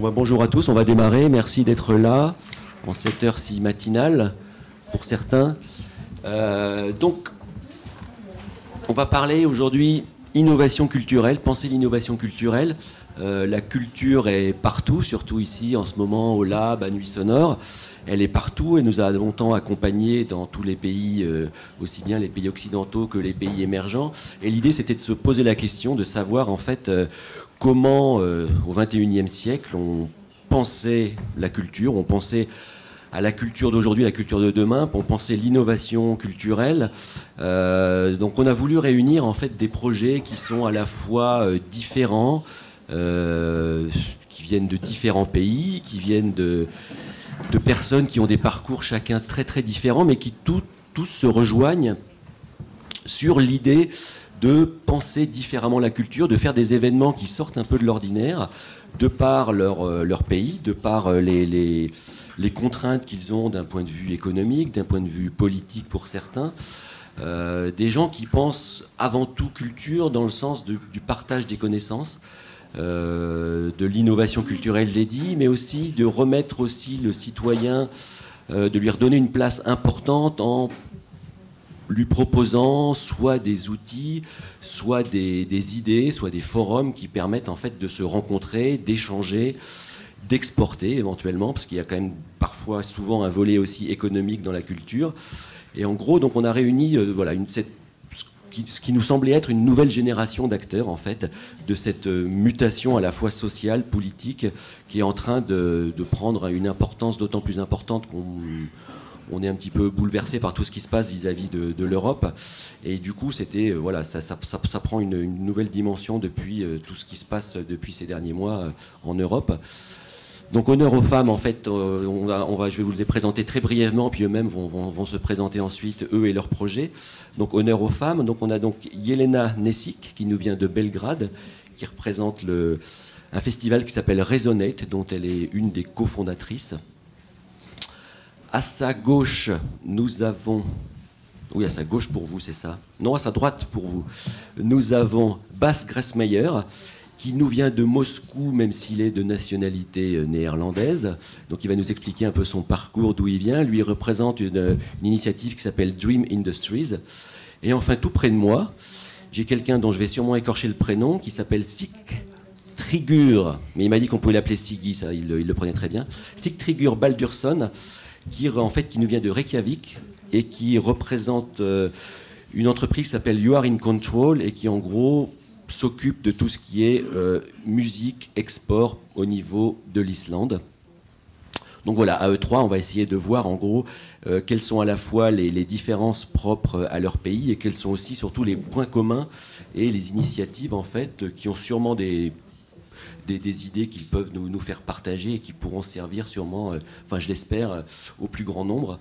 Bah, bonjour à tous, on va démarrer. Merci d'être là en cette heure si matinale pour certains. Euh, donc, on va parler aujourd'hui innovation culturelle, penser l'innovation culturelle. Euh, la culture est partout, surtout ici en ce moment au Lab, à Nuit Sonore. Elle est partout et nous a longtemps accompagnés dans tous les pays, euh, aussi bien les pays occidentaux que les pays émergents. Et l'idée, c'était de se poser la question de savoir en fait comment, euh, au XXIe siècle, on pensait la culture, on pensait à la culture d'aujourd'hui, la culture de demain, on pensait l'innovation culturelle. Euh, donc on a voulu réunir en fait des projets qui sont à la fois euh, différents, qui viennent de différents pays, qui viennent de, de, personnes qui ont des parcours chacun très très différents, mais qui tous se rejoignent sur l'idée de penser différemment la culture, de faire des événements qui sortent un peu de l'ordinaire, de par leur, euh, pays, de par euh, les, les, contraintes qu'ils ont d'un point de vue économique, d'un point de vue politique pour certains. Euh, des gens qui pensent avant tout culture dans le sens du partage des connaissances, de l'innovation culturelle, j'ai dit, mais aussi de remettre aussi le citoyen, de lui redonner une place importante en lui proposant soit des outils, soit des, idées, soit des forums qui permettent en fait de se rencontrer, d'échanger, d'exporter éventuellement, parce qu'il y a quand même parfois souvent un volet aussi économique dans la culture. Et en gros, donc on a réuni euh, voilà, cette, ce qui nous semblait être une nouvelle génération d'acteurs, en fait, de cette euh, mutation à la fois sociale, politique, qui est en train de, de prendre une importance d'autant plus importante qu'on on est un petit peu bouleversé par tout ce qui se passe vis-à-vis de, l'Europe. Et du coup, c'était euh, voilà, ça, prend une, nouvelle dimension depuis euh, tout ce qui se passe depuis ces derniers mois euh, en Europe. Donc honneur aux femmes, en fait, on va, je vais vous les présenter très brièvement, puis eux-mêmes vont, se présenter ensuite, eux et leurs projets. Donc honneur aux femmes. Donc on a donc Yelena Nesic, qui nous vient de Belgrade, qui représente le, un festival qui s'appelle Resonate, dont elle est une des cofondatrices. À sa gauche, nous avons. Oui, à sa gauche pour vous, c'est ça. Non, à sa droite pour vous. Nous avons Bas Gressmeyer, qui nous vient de Moscou, même s'il est de nationalité euh, néerlandaise. Donc il va nous expliquer un peu son parcours, d'où il vient. Lui représente une, initiative qui s'appelle Dream Industries. Et enfin, tout près de moi, j'ai quelqu'un dont je vais sûrement écorcher le prénom, qui s'appelle Sik Trigur. Mais il m'a dit qu'on pouvait l'appeler Siggy, ça, il, il, le prenait très bien. Sik Trigur Baldursson qui, en fait, qui nous vient de Reykjavik et qui représente euh, une entreprise qui s'appelle You Are in Control et qui, en gros, s'occupe de tout ce qui est euh, musique, export au niveau de l'Islande. Donc voilà, à E3, on va essayer de voir en gros euh, quelles sont à la fois les, différences propres à leur pays et quels sont aussi surtout les points communs et les initiatives en fait qui ont sûrement des des, idées qu'ils peuvent nous, faire partager et qui pourront servir sûrement, euh, enfin je l'espère, euh, au plus grand nombre.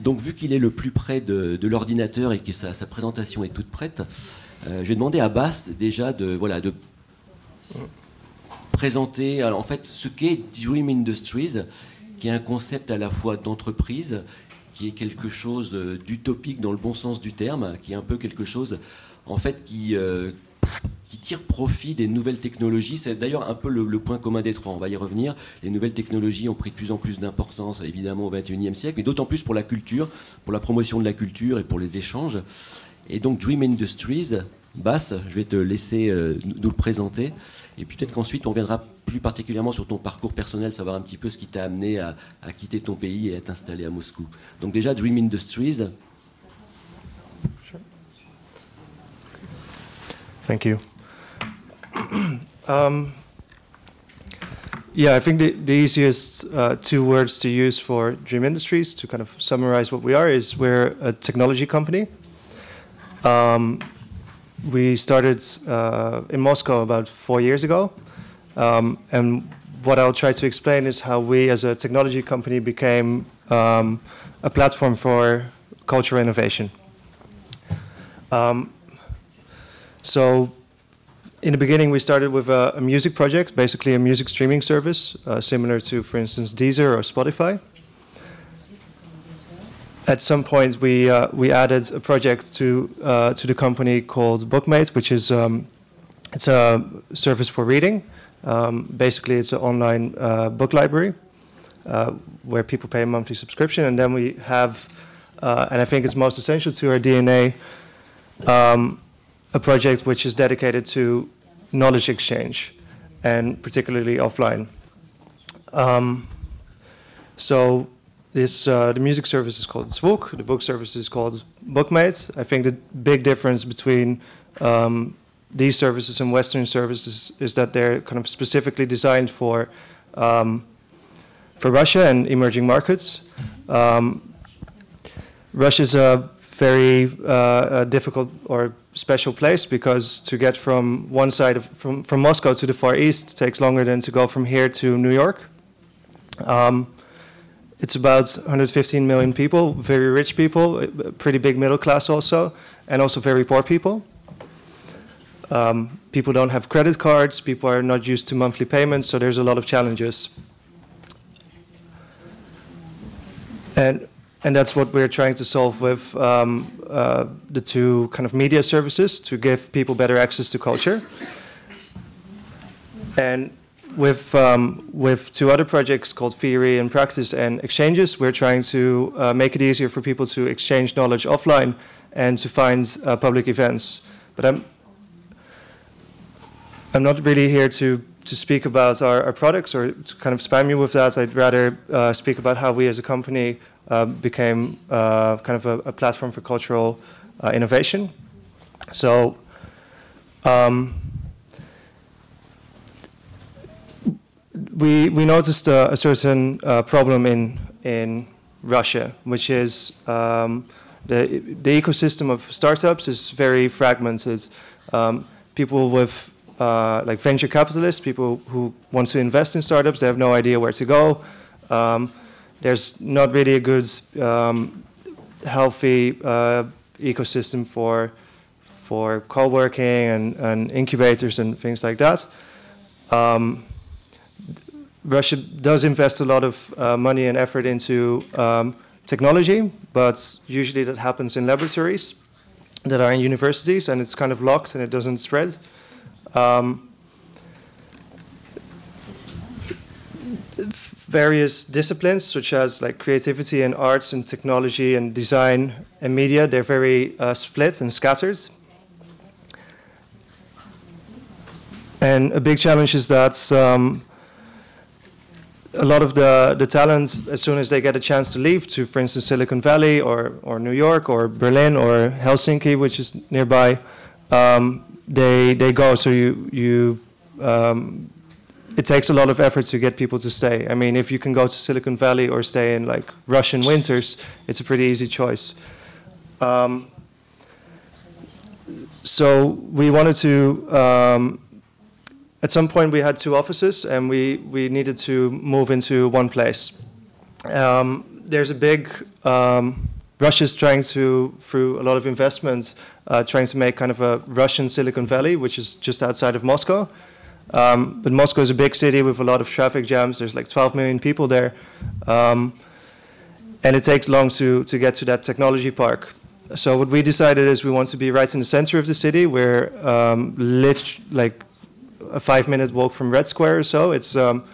Donc vu qu'il est le plus près de, l'ordinateur et que sa, présentation est toute prête, euh, je vais demander à Bast déjà de, voilà, de présenter en fait ce qu'est Dream Industries, qui est un concept à la fois d'entreprise, qui est quelque chose d'utopique dans le bon sens du terme, qui est un peu quelque chose en fait qui, qui tirent profit des nouvelles technologies. C'est d'ailleurs un peu le, point commun des trois. On va y revenir. Les nouvelles technologies ont pris de plus en plus d'importance, évidemment, au XXIe siècle, mais d'autant plus pour la culture, pour la promotion de la culture et pour les échanges. Et donc, Dream Industries, Bass, je vais te laisser euh, nous le présenter. Et puis peut-être qu'ensuite, on viendra plus particulièrement sur ton parcours personnel, savoir un petit peu ce qui t'a amené à, à, quitter ton pays et à t'installer à Moscou. Donc déjà, Dream Industries. Thank you. um, yeah, I think the, the easiest uh, two words to use for Dream Industries to kind of summarize what we are is we're a technology company. Um, we started uh, in Moscow about four years ago. Um, and what I'll try to explain is how we, as a technology company, became um, a platform for cultural innovation. Um, so in the beginning, we started with a, a music project, basically a music streaming service, uh, similar to, for instance, Deezer or Spotify. At some point, we uh, we added a project to uh, to the company called Bookmate, which is um, it's a service for reading. Um, basically, it's an online uh, book library uh, where people pay a monthly subscription, and then we have, uh, and I think it's most essential to our DNA, um, a project which is dedicated to knowledge exchange, and particularly offline. Um, so this uh, the music service is called Zvooq, the book service is called Bookmate. I think the big difference between um, these services and Western services is that they're kind of specifically designed for um, for Russia and emerging markets. Um, Russia is a very uh, a difficult or special place because to get from one side of from, from Moscow to the Far East takes longer than to go from here to New York. Um, it's about 115 million people, very rich people, pretty big middle class also, and also very poor people. Um, people don't have credit cards, people are not used to monthly payments, so there's a lot of challenges. And, and that's what we're trying to solve with um, uh, the two kind of media services to give people better access to culture. And with, um, with two other projects called Theory and Practice and Exchanges, we're trying to uh, make it easier for people to exchange knowledge offline and to find uh, public events. But I'm, I'm not really here to, to speak about our, our products or to kind of spam you with that. I'd rather uh, speak about how we as a company became uh, kind of a, a, platform for cultural uh, innovation. So, um, we, we noticed a, a certain uh, problem in, in Russia, which is um, the, the ecosystem of startups is very fragmented. Um, people with uh, like venture capitalists, people who want to invest in startups, they have no idea where to go. Um, there's not really a good, um, healthy uh, ecosystem for for co-working and, and, incubators and things like that. Um, Russia does invest a lot of uh, money and effort into um, technology, but usually that happens in laboratories that are in universities, and it's kind of locked and it doesn't spread. Um, various disciplines, such as like creativity and arts and technology and design and media, they're very uh, split and scattered. And a big challenge is that um, a lot of the, the talents, as soon as they get a chance to leave to, for instance, Silicon Valley or, or New York or Berlin or Helsinki, which is nearby, um, they, they go. So you, you um, it takes a lot of effort to get people to stay. I mean, if you can go to Silicon Valley or stay in like Russian winters, it's a pretty easy choice. Um, so we wanted to um, at some point we had two offices and we, we needed to move into one place. Um, there's a big, um, Russia's trying to, through a lot of investment, uh, trying to make kind of a Russian Silicon Valley, which is just outside of Moscow. Um, but Moscow is a big city with a lot of traffic jams. There's like 12 million people there. Um, and it takes long to, to get to that technology park. So what we decided is we want to be right in the center of the city where um, lit, like a five minute walk from Red Square or so. It's, um,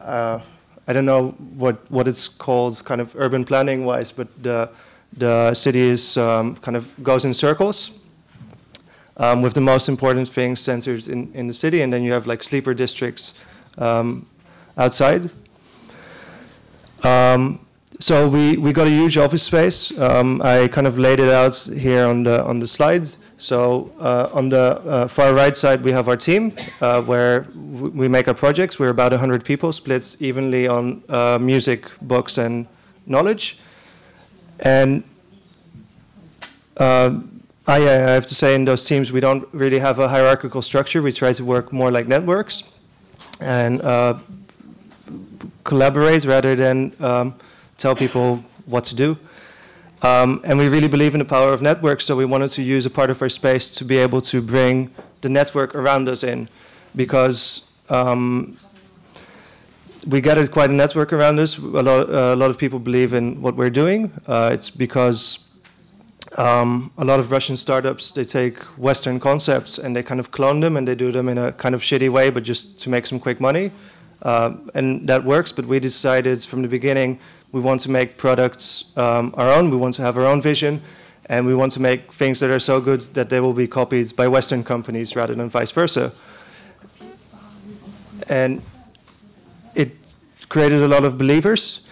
uh, I don't know what, what it's called kind of urban planning wise, but the, the city is um, kind of goes in circles. Um, with the most important things centered in, in the city, and then you have like sleeper districts um, outside. Um, so we, we got a huge office space. Um, I kind of laid it out here on the on the slides. So uh, on the uh, far right side, we have our team uh, where we make our projects. We're about 100 people, split evenly on uh, music, books, and knowledge. And uh, I, I have to say, in those teams, we don't really have a hierarchical structure. We try to work more like networks and uh, collaborate rather than um, tell people what to do. Um, and we really believe in the power of networks, so we wanted to use a part of our space to be able to bring the network around us in, because um, we gathered quite a network around us. A lot, uh, a lot of people believe in what we're doing. Uh, it's because um, a lot of Russian startups they take Western concepts and they kind of clone them and they do them in a kind of shitty way, but just to make some quick money, uh, and that works. But we decided from the beginning we want to make products um, our own. We want to have our own vision, and we want to make things that are so good that they will be copied by Western companies rather than vice versa. And it created a lot of believers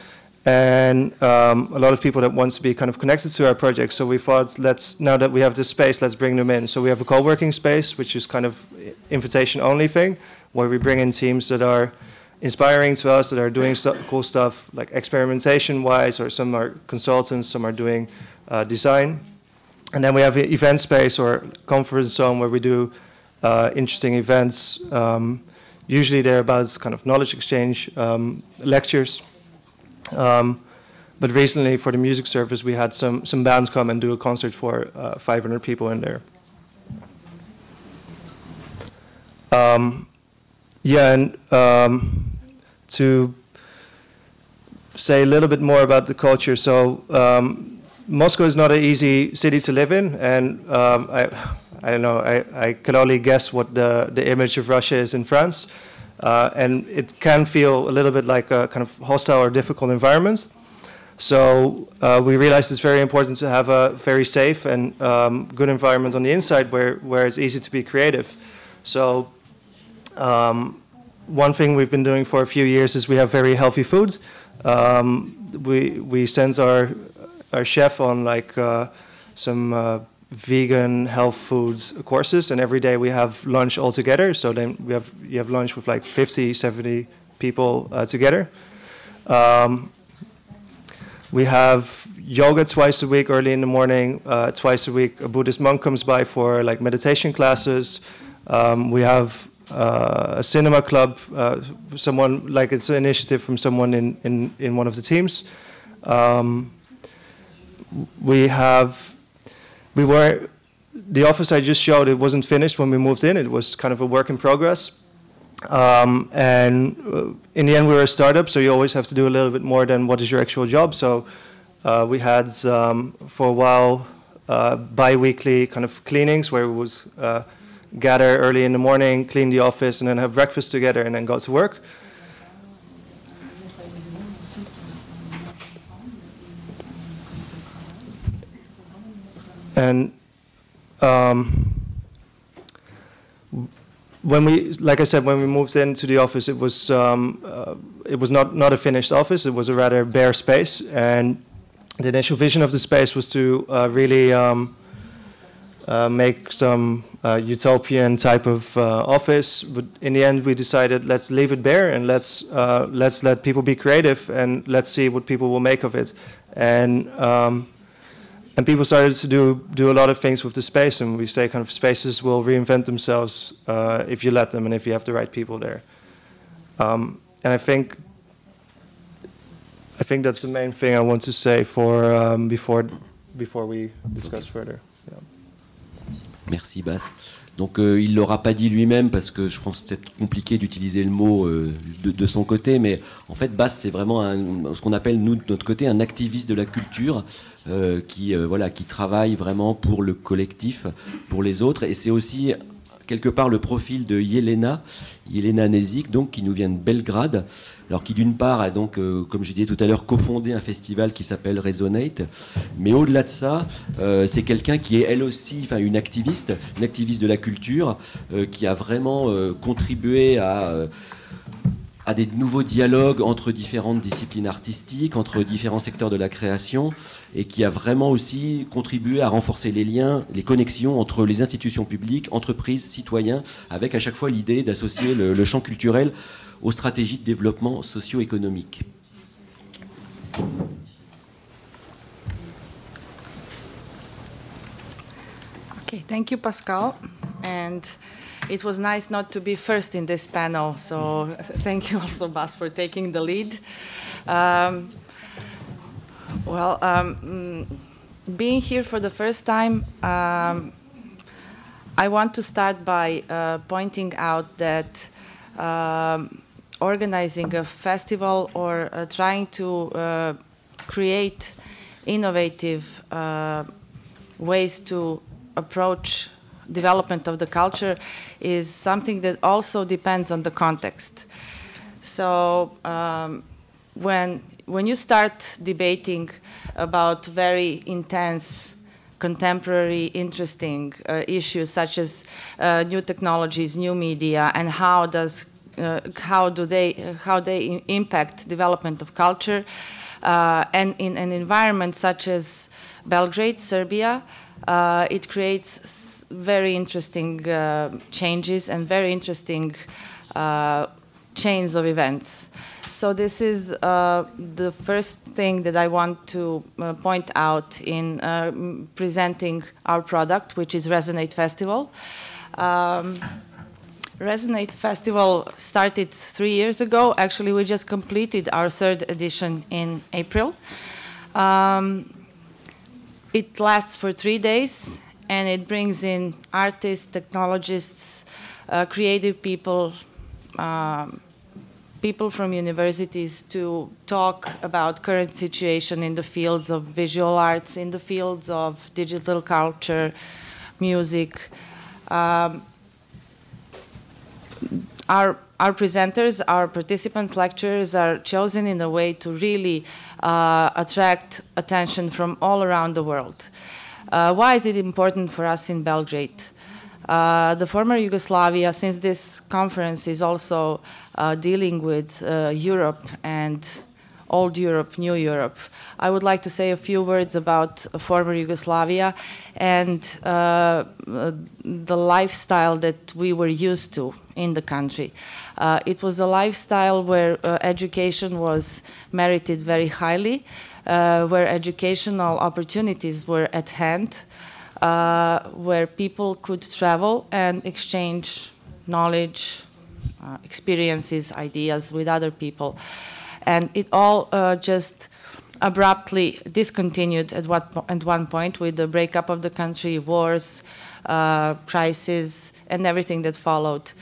and um, a lot of people that want to be kind of connected to our project. So we thought, let's now that we have this space, let's bring them in. So we have a co-working space, which is kind of invitation-only thing, where we bring in teams that are inspiring to us, that are doing st cool stuff, like experimentation-wise, or some are consultants, some are doing uh, design. And then we have event space or conference zone where we do uh, interesting events. Um, usually they're about kind of knowledge exchange, um, lectures. Um, but recently, for the music service, we had some, some bands come and do a concert for uh, 500 people in there. Um, yeah, and um, to say a little bit more about the culture. So, um, Moscow is not an easy city to live in, and um, I, I don't know, I, I can only guess what the, the image of Russia is in France. Uh, and it can feel a little bit like a kind of hostile or difficult environment. So uh, we realized it's very important to have a very safe and um, good environment on the inside where, where it's easy to be creative. So um, one thing we've been doing for a few years is we have very healthy food. Um, we, we send our, our chef on like uh, some uh, vegan health foods courses and every day we have lunch all together. So then we have you have lunch with like 50 70 people uh, together. Um, we have yoga twice a week early in the morning uh, twice a week a buddhist monk comes by for like meditation classes. Um, we have uh, a cinema club uh, someone like it's an initiative from someone in, in, in one of the teams. Um, we have we were the office I just showed. It wasn't finished when we moved in. It was kind of a work in progress. Um, and uh, in the end, we were a startup, so you always have to do a little bit more than what is your actual job. So uh, we had um, for a while uh, bi-weekly kind of cleanings where we would uh, gather early in the morning, clean the office, and then have breakfast together, and then go to work. And um, when we, like I said, when we moved into the office, it was um, uh, it was not not a finished office. It was a rather bare space, and the initial vision of the space was to uh, really um, uh, make some uh, utopian type of uh, office. But in the end, we decided let's leave it bare and let's uh, let's let people be creative and let's see what people will make of it. And um, and people started to do do a lot of things with the space, and we say kind of spaces will reinvent themselves uh, if you let them and if you have the right people there. Um, and I think I think that's the main thing I want to say for um, before before we discuss further. Yeah. Merci Bas. Donc euh, il l'aura pas dit lui-même parce que je pense peut-être compliqué d'utiliser le mot euh, de, son côté, mais en fait Bass c'est vraiment ce qu'on appelle nous de notre côté un activiste de la culture euh, qui qui travaille vraiment pour le collectif, pour les autres, et c'est aussi quelque part le profil de Yelena, Yelena Nezik, donc qui nous vient de Belgrade, alors qui d'une part a donc, euh, comme je disais tout à l'heure, cofondé un festival qui s'appelle Resonate, mais au-delà de ça, euh, c'est quelqu'un qui est elle aussi, enfin une activiste, une activiste de la culture, euh, qui a vraiment contribué à à des nouveaux dialogues entre différentes disciplines artistiques, entre différents secteurs de la création, et qui a vraiment aussi contribué à renforcer les liens, les connexions entre les institutions publiques, entreprises, citoyens, avec à chaque fois l'idée d'associer le, le, champ culturel aux stratégies de développement socio-économique. Okay, thank you, Pascal. And it was nice not to be first in this panel. So thank you also, Bas, for taking the lead. Um, well, um, mm, being here for the first time, um, I want to start by uh, pointing out that um, organizing a festival or uh, trying to uh, create innovative uh, ways to approach development of the culture is something that also depends on the context. So um, when when you start debating about very intense contemporary interesting uh, issues such as uh, new technologies new media and how does how do they how they impact development of culture uh, and in an environment such as Belgrade Serbia uh, it creates very interesting uh, changes and very interesting chains of events so this is uh, the first thing that I want to uh, point out in uh, presenting our product, which is Resonate Festival. Um, Resonate Festival started three years ago. Actually, we just completed our third edition in April. Um, it lasts for three days and it brings in artists, technologists, uh, creative people, um, people from universities to talk about current situation in the fields of visual arts, in the fields of digital culture, music. Um, our, our presenters, our participants, lecturers are chosen in a way to really uh, attract attention from all around the world. Uh, why is it important for us in Belgrade? Uh, the former Yugoslavia, since this conference is also uh, dealing with uh, Europe and old Europe, new Europe, I would like to say a few words about former Yugoslavia and uh, the lifestyle that we were used to in the country. Uh, it was a lifestyle where education was merited very highly, where educational opportunities were at hand uh, where people could travel and exchange knowledge, uh, experiences, ideas with other people. And it all uh, just abruptly discontinued at, what, at one point with the breakup of the country, wars, uh, crisis, and everything that followed.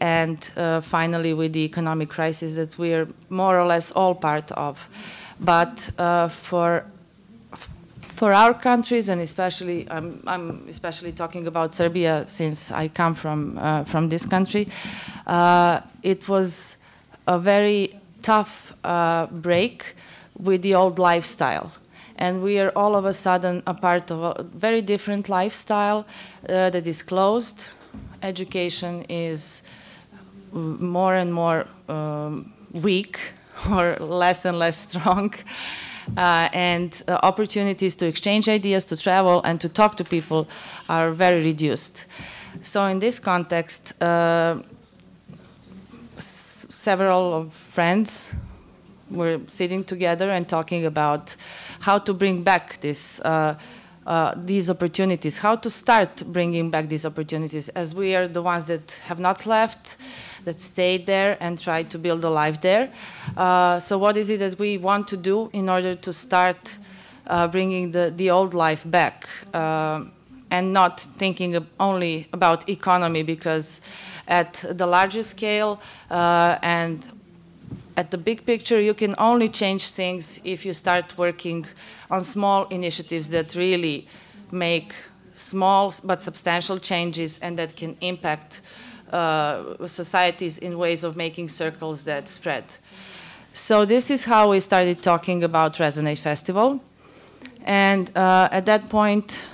And uh, finally, with the economic crisis that we're more or less all part of. But uh, for for our countries, and especially, um, I'm especially talking about Serbia since I come from, uh, from this country, uh, it was a very tough uh, break with the old lifestyle. And we are all of a sudden a part of a very different lifestyle uh, that is closed. Education is more and more um, weak or less and less strong uh, and uh, opportunities to exchange ideas, to travel, and to talk to people are very reduced. So, in this context, uh, several of friends were sitting together and talking about how to bring back this. Uh, uh, these opportunities, how to start bringing back these opportunities, as we are the ones that have not left, that stayed there and tried to build a life there. Uh, so, what is it that we want to do in order to start uh, bringing the, the old life back uh, and not thinking only about economy? Because at the larger scale uh, and at the big picture, you can only change things if you start working on small initiatives that really make small but substantial changes and that can impact uh, societies in ways of making circles that spread. So this is how we started talking about Resonate Festival. And uh, at that point,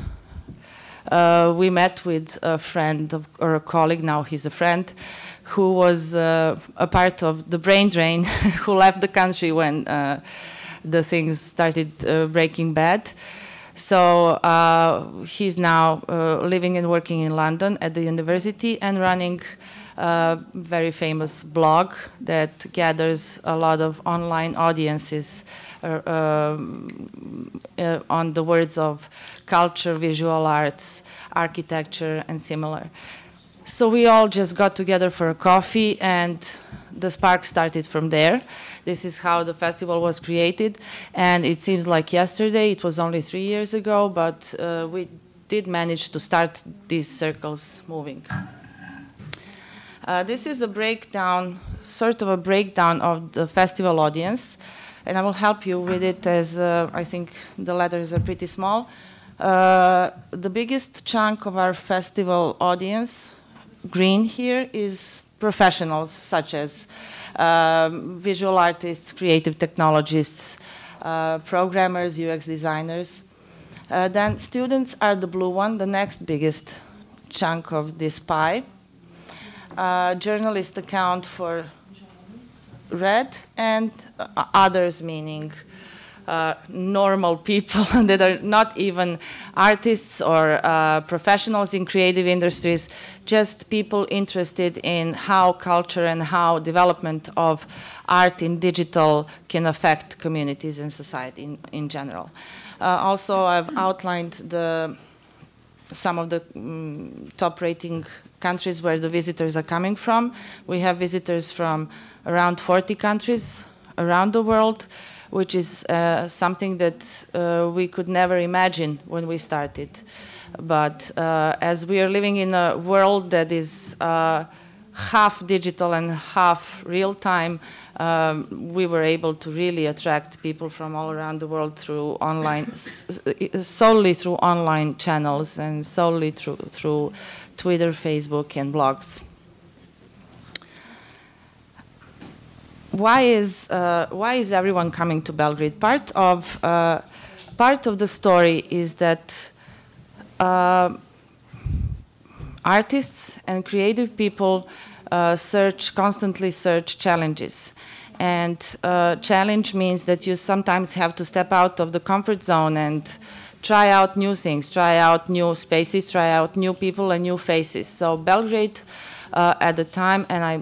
uh, we met with a friend of, or a colleague, now he's a friend, who was uh, a part of the brain drain, who left the country when uh, the things started breaking bad. So uh, he's now uh, living and working in London at the university and running a very famous blog that gathers a lot of online audiences uh, um, uh, on the words of culture, visual arts, architecture, and similar. So we all just got together for a coffee, and the spark started from there. This is how the festival was created, and it seems like yesterday. It was only three years ago, but uh, we did manage to start these circles moving. Uh, this is a breakdown, sort of a breakdown of the festival audience, and I will help you with it as uh, I think the letters are pretty small. Uh, the biggest chunk of our festival audience, green here, is professionals such as um, visual artists, creative technologists, uh, programmers, UX designers. Uh, then students are the blue one, the next biggest chunk of this pie. Uh, journalists account for red, and uh, others meaning uh, normal people that are not even artists or uh, professionals in creative industries, just people interested in how culture and how development of art in digital can affect communities and society in, in general. Uh, also, I've outlined the, some of the um, top rating countries where the visitors are coming from. We have visitors from around 40 countries around the world, which is uh, something that uh, we could never imagine when we started. But uh, as we are living in a world that is uh, half digital and half real time, um, we were able to really attract people from all around the world through online, solely through online channels and solely through, through Twitter, Facebook, and blogs. Why is uh, why is everyone coming to Belgrade? Part of uh, part of the story is that uh, artists and creative people uh, search constantly search challenges, and uh, challenge means that you sometimes have to step out of the comfort zone and try out new things, try out new spaces, try out new people and new faces. So Belgrade uh, at the time, and I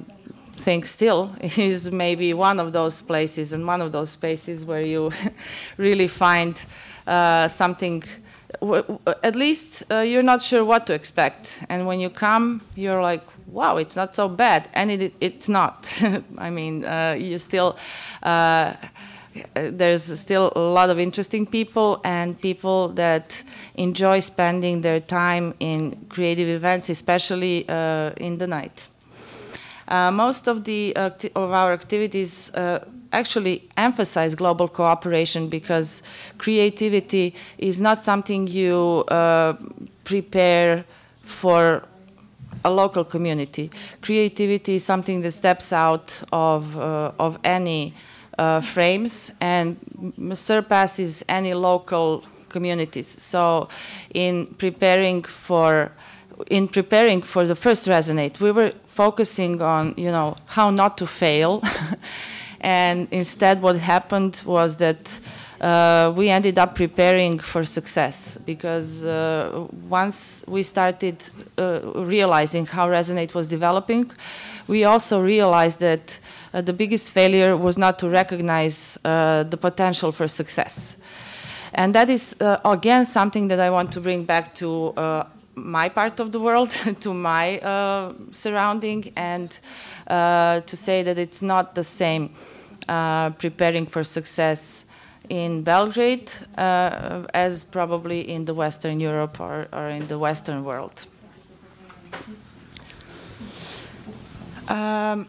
think still is maybe one of those places and one of those spaces where you really find uh, something at least uh, you're not sure what to expect. And when you come you're like wow it's not so bad. And it, it's not. I mean uh, you still uh, there's still a lot of interesting people and people that enjoy spending their time in creative events especially uh, in the night most of the of our activities uh, actually emphasize global cooperation because creativity is not something you uh, prepare for a local community. Creativity is something that steps out of, uh, of any uh, frames and surpasses any local communities. So, in preparing for in preparing for the first resonate, we were focusing on, you know, how not to fail. and instead, what happened was that uh, we ended up preparing for success because uh, once we started uh, realizing how Resonate was developing, we also realized that uh, the biggest failure was not to recognize uh, the potential for success. And that is, uh, again, something that I want to bring back to my part of the world, to my uh, surrounding, and uh, to say that it's not the same uh, preparing for success in Belgrade uh, as probably in the Western Europe or, or in the Western world. Um,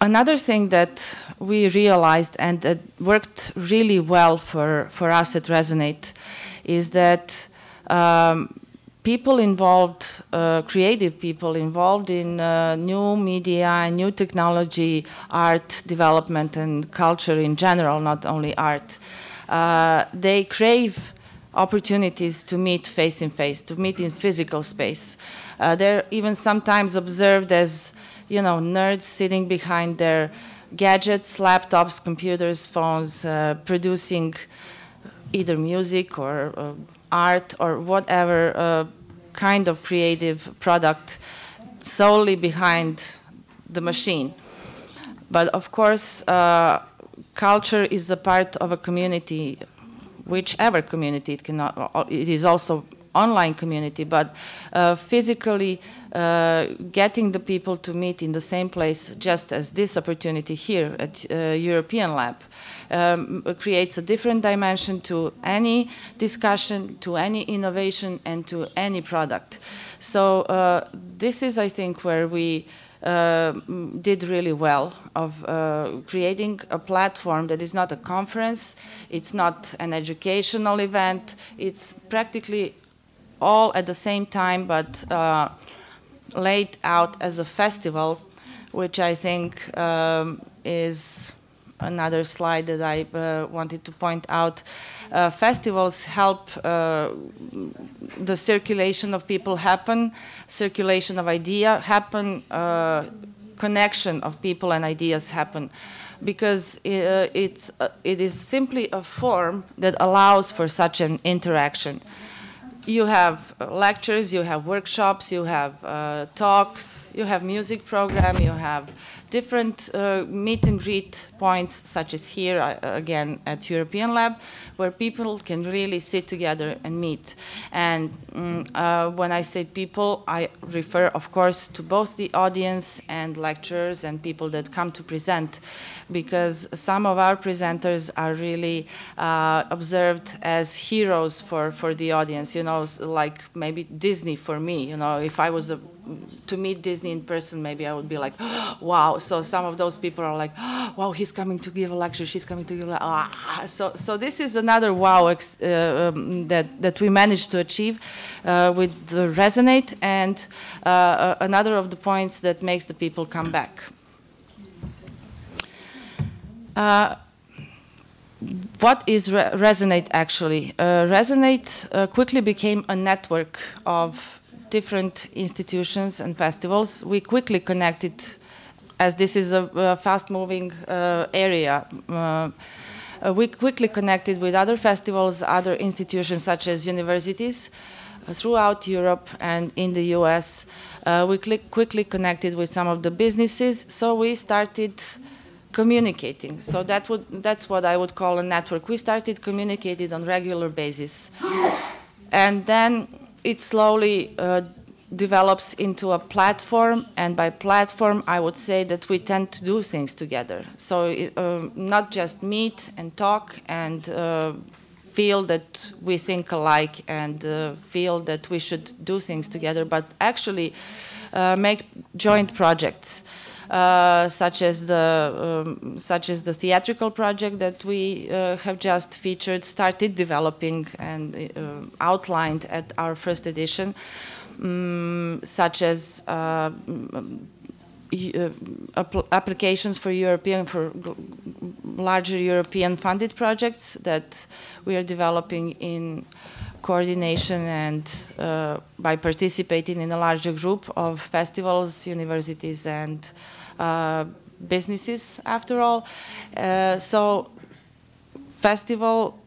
another thing that we realized and that worked really well for, for us at Resonate is that um, people involved, uh, creative people involved in uh, new media and new technology, art development, and culture in general, not only art, uh, they crave opportunities to meet face in face, to meet in physical space. Uh, they're even sometimes observed as, you know, nerds sitting behind their gadgets, laptops, computers, phones, uh, producing either music or art or whatever uh, kind of creative product solely behind the machine. But of course, uh, culture is a part of a community, whichever community it cannot. It is also online community, but uh, physically uh, getting the people to meet in the same place, just as this opportunity here at uh, European Lab, um, creates a different dimension to any discussion, to any innovation, and to any product. So uh, this is, I think, where we uh, did really well of uh, creating a platform that is not a conference, it's not an educational event, it's practically all at the same time, but uh, laid out as a festival, which I think um, is another slide that I uh, wanted to point out. Uh, festivals help uh, the circulation of people happen, circulation of idea happen, uh, connection of people and ideas happen because uh, it's, uh, it is simply a form that allows for such an interaction you have lectures, you have workshops, you have talks, you have music program, you have different uh, meet and greet points, such as here uh, again at European Lab, where people can really sit together and meet. And mm, uh, when I say people, I refer, of course, to both the audience and lecturers and people that come to present, because some of our presenters are really uh, observed as heroes for, for the audience. You know, like maybe Disney for me. You know, if I was a to meet Disney in person, maybe I would be like, oh, wow. So some of those people are like, oh, wow, he's coming to give a lecture. She's coming to give a ah. So, so this is another wow ex- uh, um, that, that we managed to achieve uh, with Resonate and uh, uh another of the points that makes the people come back. Uh, what is Re- Resonate actually? Uh, Resonate quickly became a network of different institutions and festivals. We quickly connected, as this is a, a fast-moving uh, area. Uh, we quickly connected with other festivals, other institutions such as universities uh, throughout Europe and in the US. Uh, we quickly connected with some of the businesses, so we started communicating. So that would, that's what I would call a network. We started communicating on regular basis. And then it slowly uh, develops into a platform, and by platform, I would say that we tend to do things together. So, uh, not just meet and talk and uh, feel that we think alike and uh, feel that we should do things together, but actually uh, make joint projects. Uh, such as the um, such as the theatrical project that we uh, have just featured, started developing and uh, outlined at our first edition, um, such as uh, applications for European for larger European funded projects that we are developing in coordination and uh, by participating in a larger group of festivals, universities, and businesses after all. Uh, so festival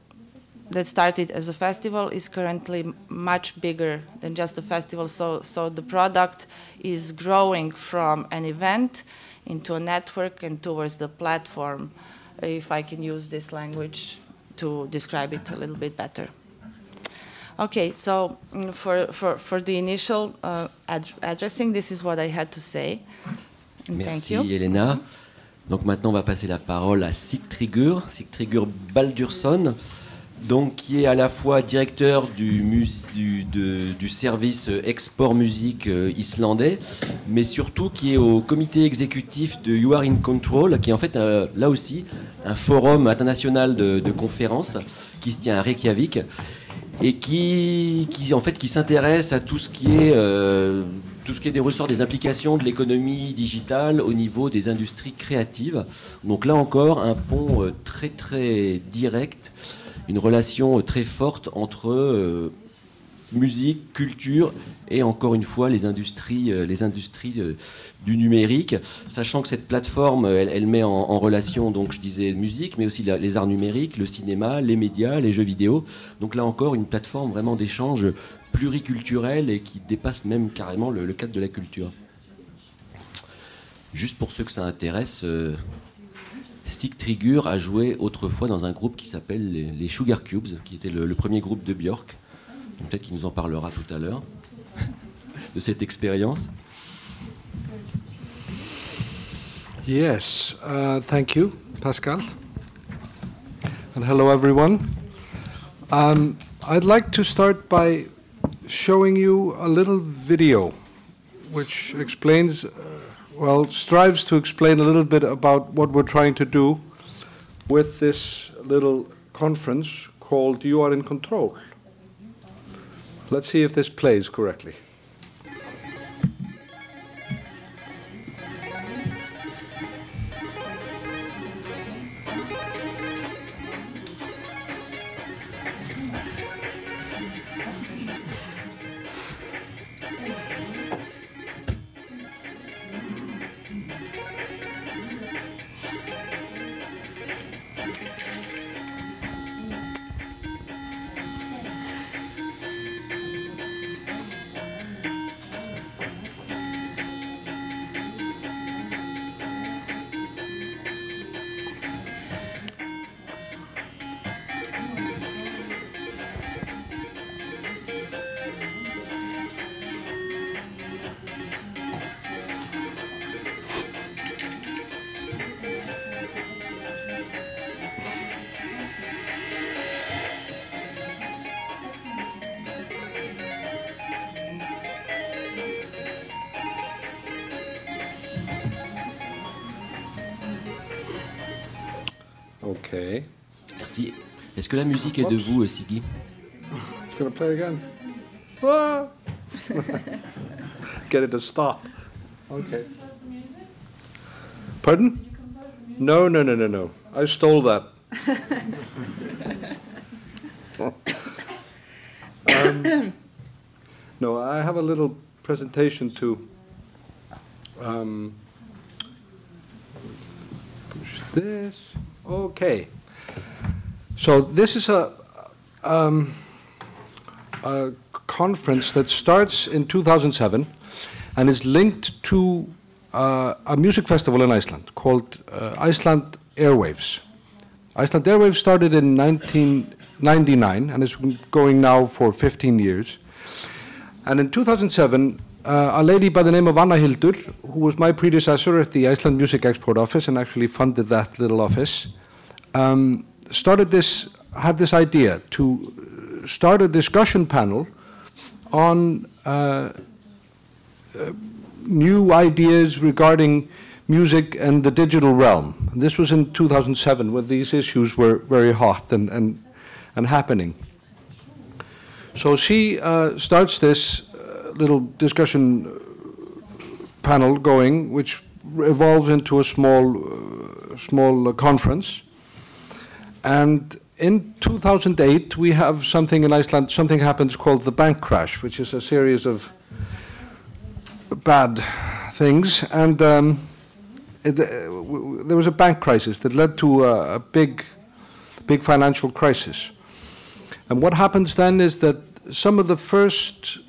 that started as a festival is currently much bigger than just a festival. So, so the product is growing from an event into a network and towards the platform, if I can use this language to describe it a little bit better. Okay, so mm, for, for, for the initial uh, ad addressing, this is what I had to say. Merci Elena. Donc maintenant on va passer la parole à Sigtrigur, Sigtrigur Baldursson, donc qui est à la fois directeur du, service export musique euh, islandais, mais surtout qui est au comité exécutif de You Are in Control, qui est en fait euh, là aussi un forum international de, conférences qui se tient à Reykjavik et qui, qui en fait qui s'intéresse à tout ce qui est euh, tout ce qui est des ressorts des implications de l'économie digitale au niveau des industries créatives. Donc là encore, un pont euh, très très direct, une relation très forte entre euh, musique, culture et encore une fois les industries, euh, industries du numérique, sachant que cette plateforme, elle, met en, relation, donc je disais musique, mais aussi les arts numériques, le cinéma, les médias, les jeux vidéo. Donc là encore, une plateforme vraiment d'échange pluriculturel et qui dépasse même carrément le, cadre de la culture. Juste pour ceux que ça intéresse, euh, Trigur a joué autrefois dans un groupe qui s'appelle les, Sugar Cubes, qui était le, premier groupe de Björk. Peut-être qu'il nous en parlera tout à l'heure de cette expérience. Yes, uh, thank you, Pascal. And hello, everyone. Um, I'd like to start by showing you a little video which explains uh, well, strives to explain a little bit about what we're trying to do with this little conference called You Are in Control. Let's see if this plays correctly. La musique est de vous, Siggy It's going to play again. Ah! Get it to stop. Okay. Pardon? No, no, no, no, no. I stole that. um, no, I have a little presentation to um, push this. Okay. So this is a, um, a conference that starts in 2007 and is linked to uh, a music festival in Iceland called uh, Iceland Airwaves. Iceland Airwaves started in 1999 and been going now for 15 years. And in 2007, uh, a lady by the name of Anna Hildur, who was my predecessor at the Iceland Music Export Office and actually funded that little office, um, started this, had this idea to start a discussion panel on uh, uh, new ideas regarding music and the digital realm. This was in 2007 when these issues were very hot and, and, and happening. So she uh, starts this uh, little discussion panel going, which evolves into a small, uh, small conference. And in 2008, we have something in Iceland, something happens called the bank crash, which is a series of bad things. And um, it, uh, there was a bank crisis that led to a, a big, big financial crisis. And what happens then is that some of the first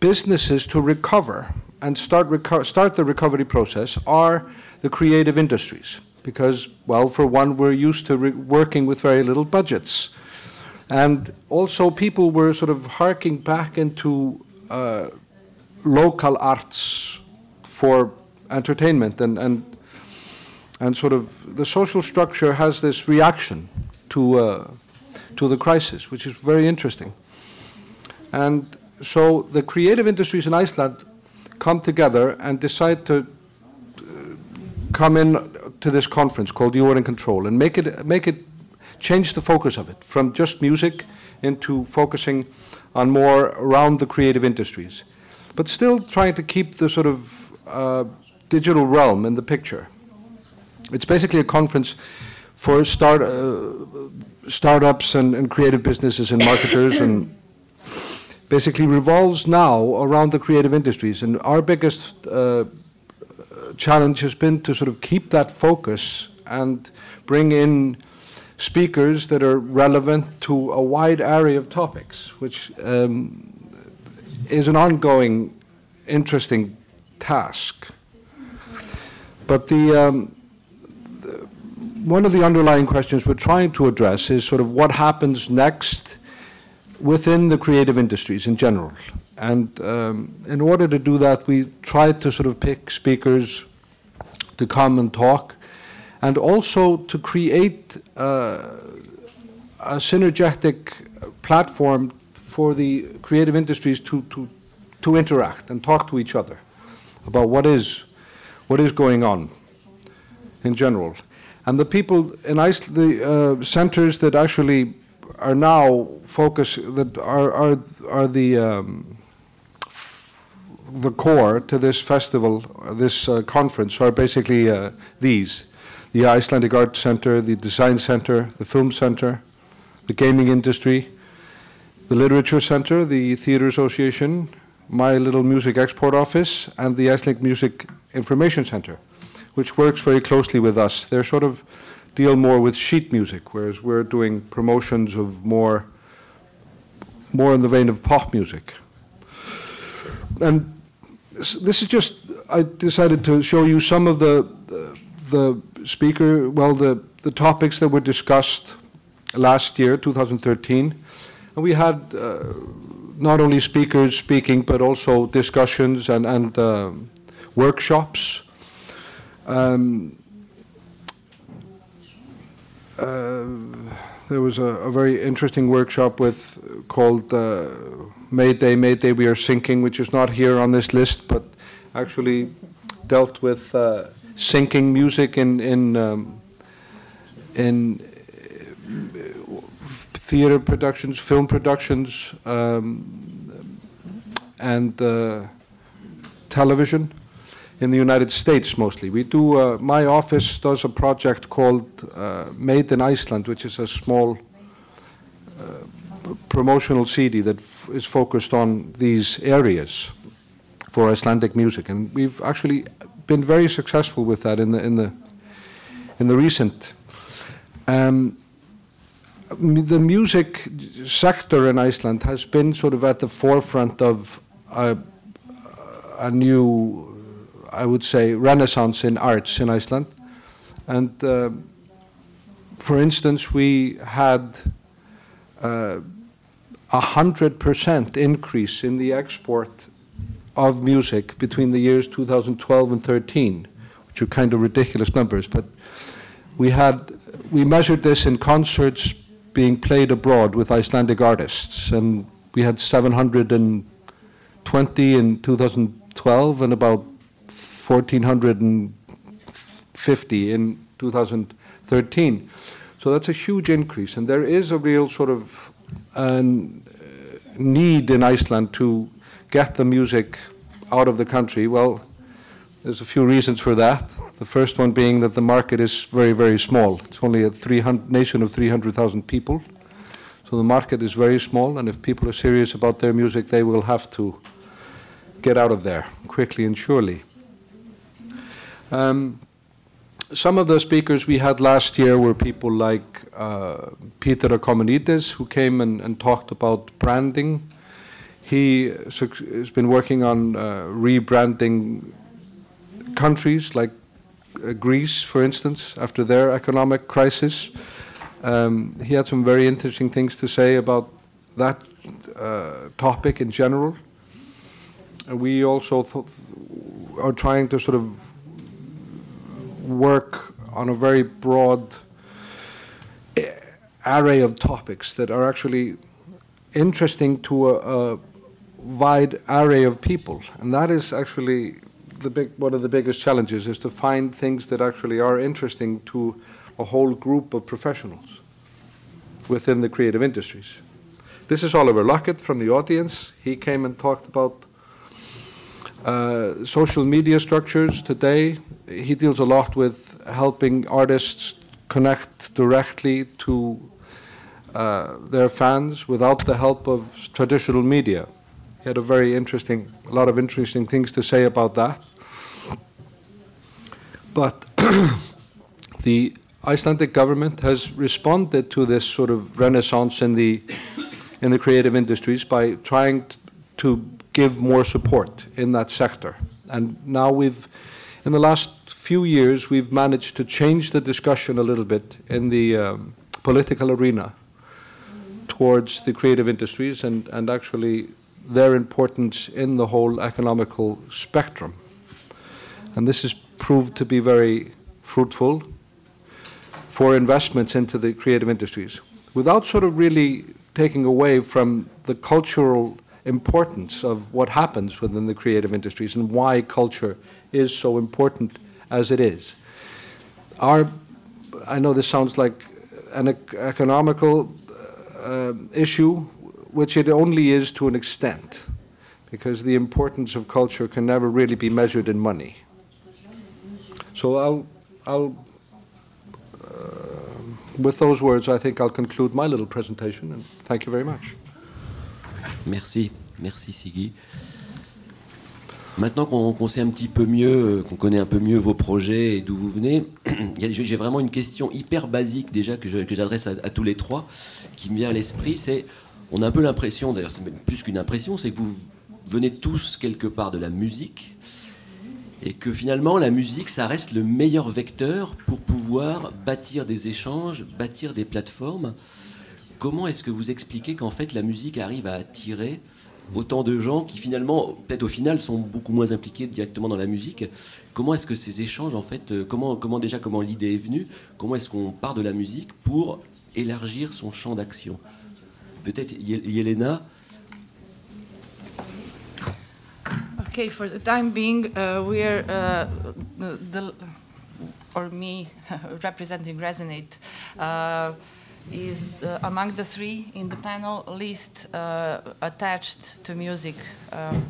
businesses to recover and start, reco start the recovery process are the creative industries because, well, for one, we're used to working with very little budgets. And also, people were sort of harking back into uh, local arts for entertainment, and, and, and sort of the social structure has this reaction to, uh, to the crisis, which is very interesting. And so the creative industries in Iceland come together and decide to come in to this conference called You Are in Control and make it, make it change the focus of it from just music into focusing on more around the creative industries, but still trying to keep the sort of uh, digital realm in the picture. It's basically a conference for start, uh, startups and, and creative businesses and marketers and basically revolves now around the creative industries. And our biggest uh, challenge has been to sort of keep that focus and bring in speakers that are relevant to a wide area of topics, which um, is an ongoing, interesting task. But the, um, the, one of the underlying questions we're trying to address is sort of what happens next within the creative industries in general. And um, in order to do that, we tried to sort of pick speakers to come and talk, and also to create uh, a synergetic platform for the creative industries to, to, to interact and talk to each other about what is, what is going on in general. And the people in Iceland, the uh, centers that actually are now focus that are are are the um, the core to this festival, uh, this uh, conference, are basically uh, these: the Icelandic Art Center, the Design Center, the Film Center, the Gaming Industry, the Literature Center, the Theatre Association, my little music export office, and the Icelandic Music Information Center, which works very closely with us. They're sort of deal more with sheet music, whereas we're doing promotions of more, more in the vein of pop music. And this is just, I decided to show you some of the, the speaker, well, the, the topics that were discussed last year, 2013. And we had uh, not only speakers speaking, but also discussions and, and uh, workshops. Um, uh, there was a, a, very interesting workshop with called uh, Mayday, Mayday, We Are Sinking, which is not here on this list, but actually dealt with uh, syncing music in in um, in uh, theater productions, film productions, um, and uh, television in the United States mostly. We do, uh, my office does a project called uh, Made in Iceland, which is a small uh, promotional CD that is focused on these areas for Icelandic music. And we've actually been very successful with that in the, in the, in the recent. Um, the music sector in Iceland has been sort of at the forefront of a, a new I would say, renaissance in arts in Iceland. And uh, for instance, we had uh, a hundred percent increase in the export of music between the years 2012 and 13, which are kind of ridiculous numbers. But we had we measured this in concerts being played abroad with Icelandic artists, and we had 720 in 2012 and about 1,450 in 2013. So that's a huge increase, and there is a real sort of uh, need in Iceland to get the music out of the country. Well, there's a few reasons for that. The first one being that the market is very, very small. It's only a nation of 300,000 people. So the market is very small, and if people are serious about their music, they will have to get out of there quickly and surely. Um, some of the speakers we had last year were people like uh, Peter Economides, who came and, and, talked about branding. He has been working on uh, rebranding countries like uh, Greece, for instance, after their economic crisis. Um, he had some very interesting things to say about that uh, topic in general. we also are trying to sort of work on a very broad array of topics that are actually interesting to a, a wide array of people. And that is actually the big, one of the biggest challenges is to find things that actually are interesting to a whole group of professionals within the creative industries. This is Oliver Luckett from the audience. He came and talked about uh, social media structures today. He deals a lot with helping artists connect directly to uh, their fans without the help of traditional media. He had a very interesting, a lot of interesting things to say about that. But the Icelandic government has responded to this sort of renaissance in the in the creative industries by trying to give more support in that sector. And now we've, in the last few years, we've managed to change the discussion a little bit in the um, political arena towards the creative industries and, and actually their importance in the whole economical spectrum. And this has proved to be very fruitful for investments into the creative industries without sort of really taking away from the cultural importance of what happens within the creative industries and why culture is so important as it is. Our, I know this sounds like an ec economical uh, issue, which it only is to an extent, because the importance of culture can never really be measured in money. So I'll, I'll uh, with those words, I think I'll conclude my little presentation, and thank you very much. Merci, merci Siggy. Maintenant qu'on sait un petit peu mieux, qu'on connaît un peu mieux vos projets et d'où vous venez, j'ai vraiment une question hyper basique déjà que j'adresse à, à, tous les trois, qui me vient à l'esprit. C'est, on a un peu l'impression, d'ailleurs c'est plus qu'une impression, c'est que vous venez tous quelque part de la musique et que finalement la musique, ça reste le meilleur vecteur pour pouvoir bâtir des échanges, bâtir des plateformes. Comment est-ce que vous expliquez qu'en fait la musique arrive à attirer autant de gens qui finalement, peut-être au final, sont beaucoup moins impliqués directement dans la musique. Comment est-ce que ces échanges, en fait, euh, comment, comment déjà, comment l'idée est venue? Comment est-ce qu'on part de la musique pour élargir son champ d'action? Peut-être Yelena Okay, for the time being, uh, we're uh, the, or me representing Resonate. Uh, is uh, among the three in the panel least uh, attached to music. Um,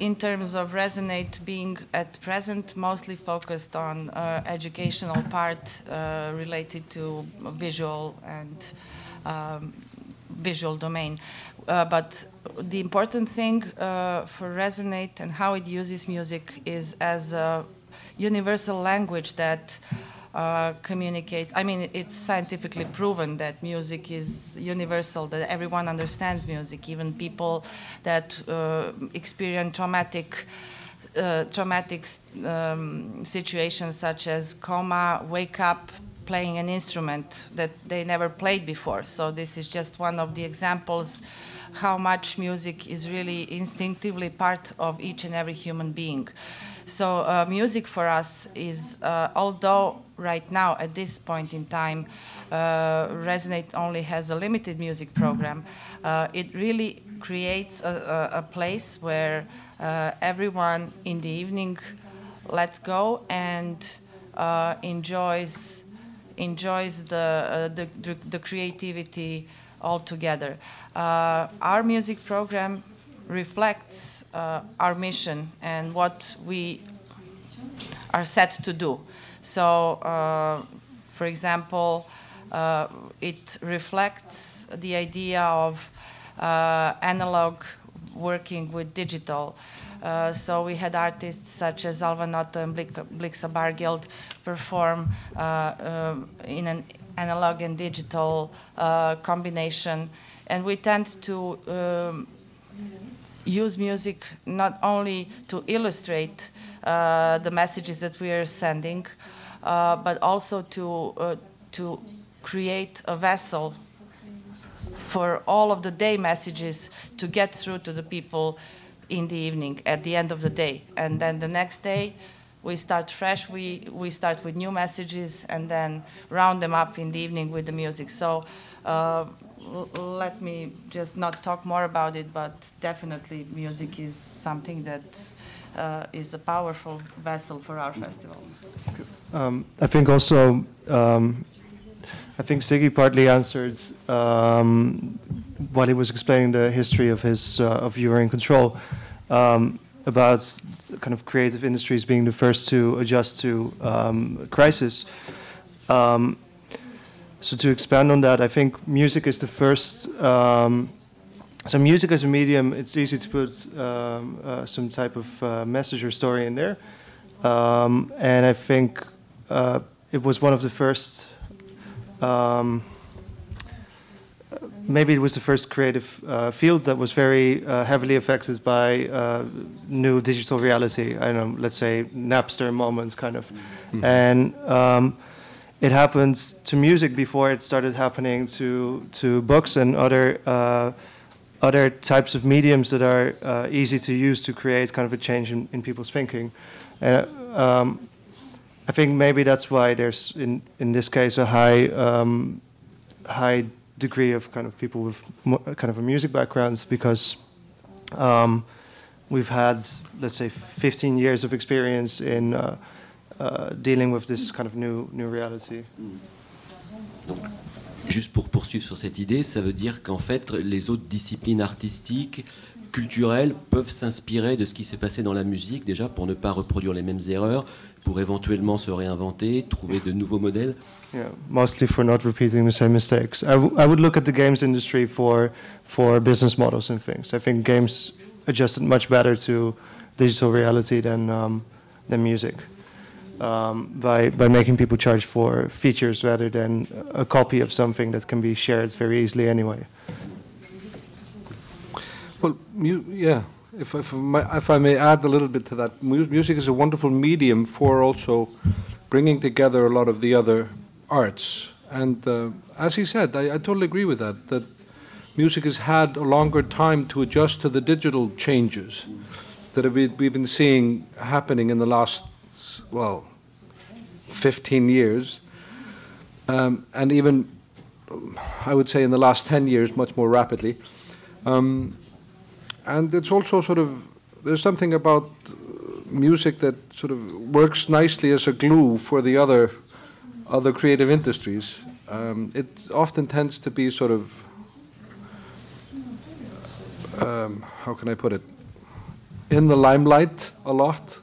in terms of Resonate being at present mostly focused on uh, educational part uh, related to visual and um, visual domain. Uh, but the important thing uh, for Resonate and how it uses music is as a universal language that uh, communicates. I mean, it's scientifically proven that music is universal, that everyone understands music, even people that uh, experience traumatic. Uh, traumatic um, situations such as coma, wake up, playing an instrument that they never played before. So this is just one of the examples how much music is really instinctively part of each and every human being. So uh, music for us is, uh, although right now at this point in time, uh, Resonate only has a limited music program, uh, it really creates a, a, a place where uh, everyone in the evening lets go and uh, enjoys enjoys the, the, the, the creativity altogether. our music program reflects uh, our mission and what we are set to do. So, uh, for example, uh, it reflects the idea of uh, analog working with digital. Uh, so we had artists such as Alva Noto and Blixa Bargeld perform uh, um, in an analog and digital combination. And we tend to um, use music not only to illustrate uh, the messages that we are sending, uh, but also to, uh, to create a vessel for all of the day messages to get through to the people in the evening at the end of the day. And then the next day, we start fresh, we, we start with new messages and then round them up in the evening with the music. So uh, let me just not talk more about it, but definitely music is something that uh, is a powerful vessel for our festival. Um, I think also, um, I think Siggy partly answered um, while he was explaining the history of his uh, of in Control um, about kind of creative industries being the first to adjust to um, crisis. Um, so to expand on that, I think music is the first. So music as a medium, it's easy to put um, uh, some type of uh, message or story in there, um, and I think uh, it was one of the first. Um, maybe it was the first creative uh, field that was very uh, heavily affected by uh, new digital reality. I don't know, let's say Napster moment, kind of, mm-hmm. and um, it happened to music before it started happening to to books and other uh, other types of mediums that are uh, easy to use to create kind of a change in, in people's thinking. And um, I think maybe that's why there's in in this case a high um, high degree of kind of people with kind of a music backgrounds because Um, we've had, let's say, 15 years of experience in uh, uh, dealing with this kind of new, new reality. Donc, juste pour poursuivre sur cette idée, ça veut dire qu'en fait, les autres disciplines artistiques, culturelles, peuvent s'inspirer de ce qui s'est passé dans la musique, déjà, pour ne pas reproduire les mêmes erreurs, pour éventuellement se réinventer, trouver de nouveaux modèles. Yeah, mostly for not repeating the same mistakes. I, I would look at the games industry for for business models and things. I think games adjusted much better to digital reality than um, than music. Um, by by making people charge for features rather than a copy of something that can be shared very easily anyway. Well, yeah. If, if, my, if I may add a little bit to that, mu- music is a wonderful medium for also bringing together a lot of the other arts. And uh, as he said, I, I totally agree with that, that music has had a longer time to adjust to the digital changes that we've been seeing happening in the last, well, 15 years. Um, and even, I would say, in the last 10 years, much more rapidly. Um, and it's also sort of there's something about music that sort of works nicely as a glue for the other other creative industries. Um, it often tends to be sort of um, how can I put it in the limelight a lot,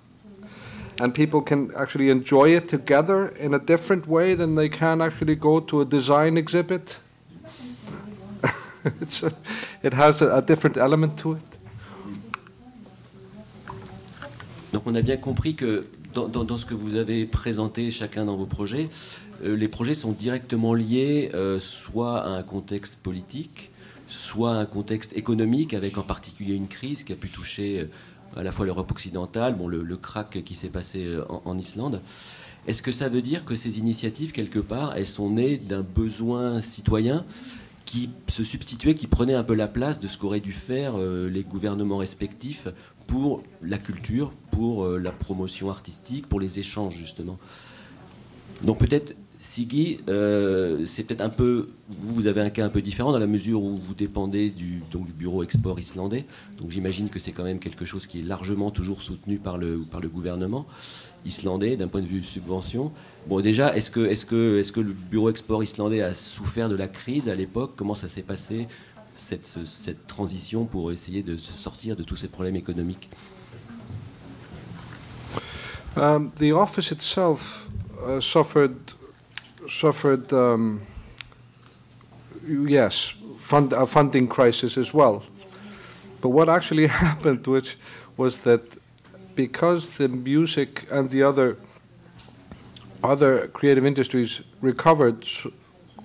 and people can actually enjoy it together in a different way than they can actually go to a design exhibit. a, it has a, a different element to it. Donc on a bien compris que dans, dans- dans ce que vous avez présenté chacun dans vos projets, euh, les projets sont directement liés euh, soit à un contexte politique, soit à un contexte économique, avec en particulier une crise qui a pu toucher euh, à la fois l'Europe occidentale, bon, le, crack qui s'est passé euh, en, en Islande. Est-ce que ça veut dire que ces initiatives, quelque part, elles sont nées d'un besoin citoyen qui se substituait, qui prenait un peu la place de ce qu'auraient dû faire euh, les gouvernements respectifs pour la culture, pour euh, la promotion artistique, pour les échanges justement? Donc peut-être, Sigi, euh, c'est peut-être un peu, vous, vous avez un cas un peu différent dans la mesure où vous dépendez du, donc, du bureau export islandais. Donc j'imagine que c'est quand même quelque chose qui est largement toujours soutenu par le, par le gouvernement islandais d'un point de vue subvention. Bon, déjà, est-ce que, est que, est que le bureau export islandais a souffert de la crise à l'époque? Comment ça s'est passé cette, ce- cette transition pour essayer de se sortir de tous ces problèmes économiques? Um, the office itself uh, suffered suffered um, yes fund, a funding crisis as well. But what actually happened, which was that because the music and the other other creative industries recovered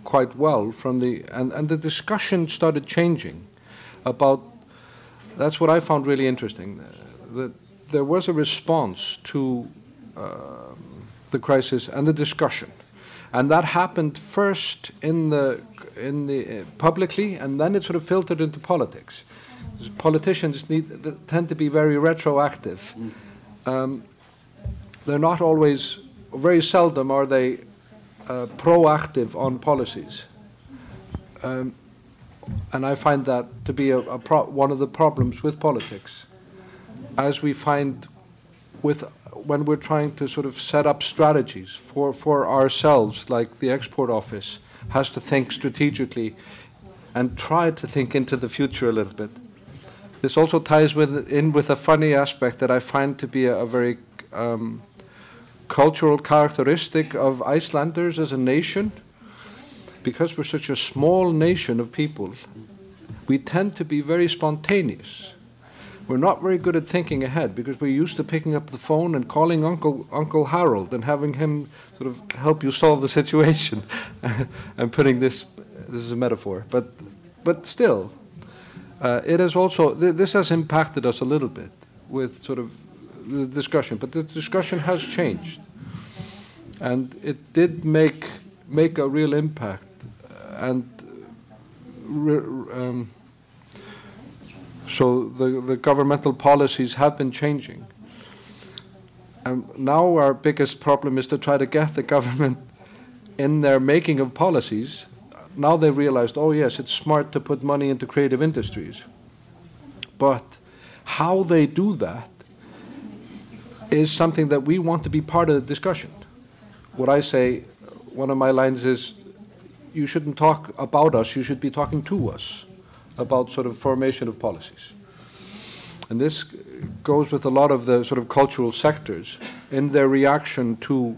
quite well from the and, and the discussion started changing about that's what I found really interesting uh, that there was a response to um, the crisis and the discussion and that happened first in the in the uh, publicly and then it sort of filtered into politics. Politicians need tend to be very retroactive. Um, they're not always very seldom are they uh, proactive on policies. Um, and I find that to be a, a one of the problems with politics, as we find with when we're trying to sort of set up strategies for, for ourselves, like the export office has to think strategically and try to think into the future a little bit. This also ties with, in with a funny aspect that I find to be a, a very um, cultural characteristic of Icelanders as a nation because we're such a small nation of people, we tend to be very spontaneous. We're not very good at thinking ahead because we're used to picking up the phone and calling Uncle Uncle Harold and having him sort of help you solve the situation. I'm putting this this is a metaphor, but but still, uh, it has also th- this has impacted us a little bit with sort of the discussion. But the discussion has changed, and it did make make a real impact and re- um, so the, the governmental policies have been changing. And now our biggest problem is to try to get the government in their making of policies. Now they realized, oh yes, it's smart to put money into creative industries, but How they do that is something that we want to be part of the discussion. What I say, one of my lines is, you shouldn't talk about us, you should be talking to us about sort of formation of policies. And this goes with a lot of the sort of cultural sectors in their reaction to,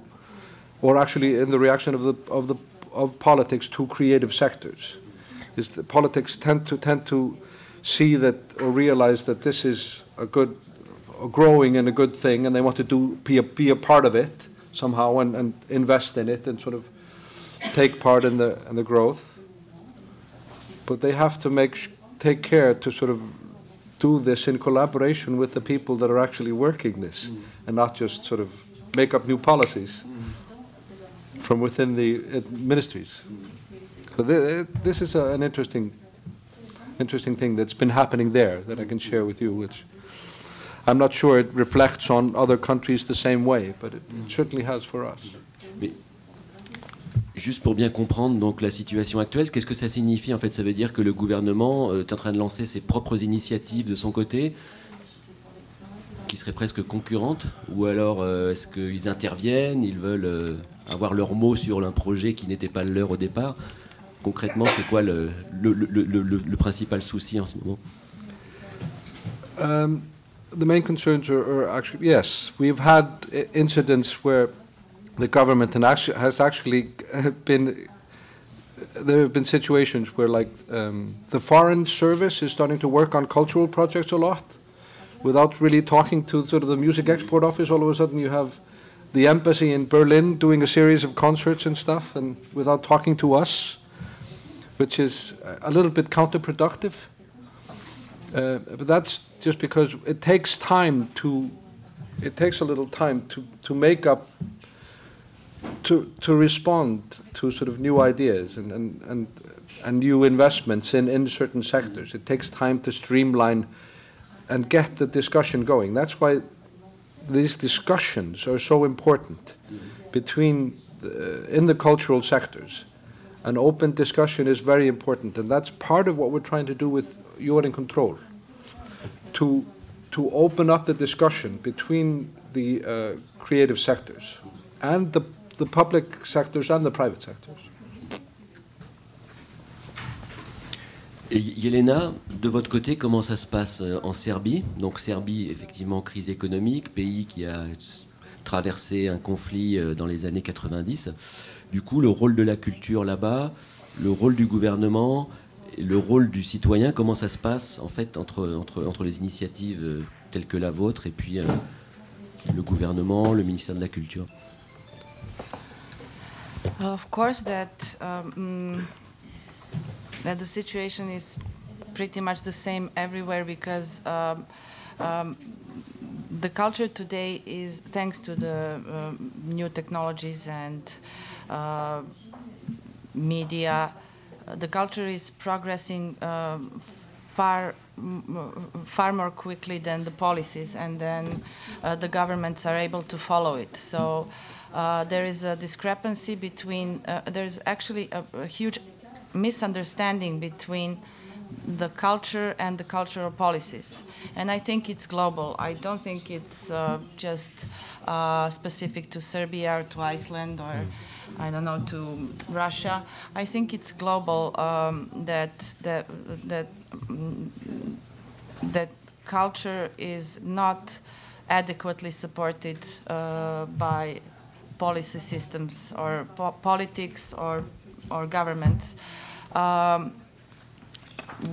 or actually in the reaction of the of the of politics to creative sectors. Is that politics tend to tend to see that or realize that this is a good, a growing and a good thing, and they want to do be a, be a part of it somehow and, and invest in it and sort of take part in the in the growth. But they have to make take care to sort of do this in collaboration with the people that are actually working this, mm. and not just sort of make up new policies mm. from within the uh, ministries. So th this is a, an interesting, interesting thing that's been happening there that I can share with you, which I'm not sure it reflects on other countries the same way, but it, it certainly has for us. Juste pour bien comprendre donc la situation actuelle, qu'est-ce que ça signifie en fait? Ça veut dire que le gouvernement euh, est en train de lancer ses propres initiatives de son côté, qui seraient presque concurrentes, ou alors euh, est-ce qu'ils interviennent, ils veulent euh, avoir leur mot sur un projet qui n'était pas le leur au départ? Concrètement, c'est quoi le, principal souci en ce moment? Um, The main concerns are actually yes, we've had incidents where the government has actually been there have been situations where like um, the foreign service is starting to work on cultural projects a lot without really talking to sort of the music export office. All of a sudden you have the embassy in Berlin doing a series of concerts and stuff and without talking to us which is a little bit counterproductive. Uh, but that's just because it takes time to it takes a little time to, to make up to, to respond to sort of new ideas and, and, and, and new investments in, in certain sectors. It takes time to streamline and get the discussion going. That's why these discussions are so important between the, in the cultural sectors. An open discussion is very important, and that's part of what we're trying to do with You're in Control. To, to open up the discussion between the uh, creative sectors and the the public sectors and the private sectors. Et Yelena, de votre côté, comment ça se passe euh, en Serbie? Donc Serbie, effectivement, crise économique, pays qui a traversé un conflit euh, dans les années 90. Du coup, le rôle de la culture là-bas, le rôle du gouvernement, le rôle du citoyen, comment ça se passe en fait entre, entre, entre les initiatives euh, telles que la vôtre et puis le gouvernement, le ministère de la Culture? Of course, that um, that the situation is pretty much the same everywhere because um, um, the culture today is thanks to the uh, new technologies and uh, media. Uh, the culture is progressing uh, far far more quickly than the policies, and then uh, the governments are able to follow it. So. Uh, there is a discrepancy between, uh, there's actually a, a, huge misunderstanding between the culture and the cultural policies. And I think it's global. I don't think it's uh, just uh, specific to Serbia or to Iceland or. I don't know to Russia. I think it's global um, that that that that culture is not adequately supported uh, by policy systems or po politics or, or governments. Um,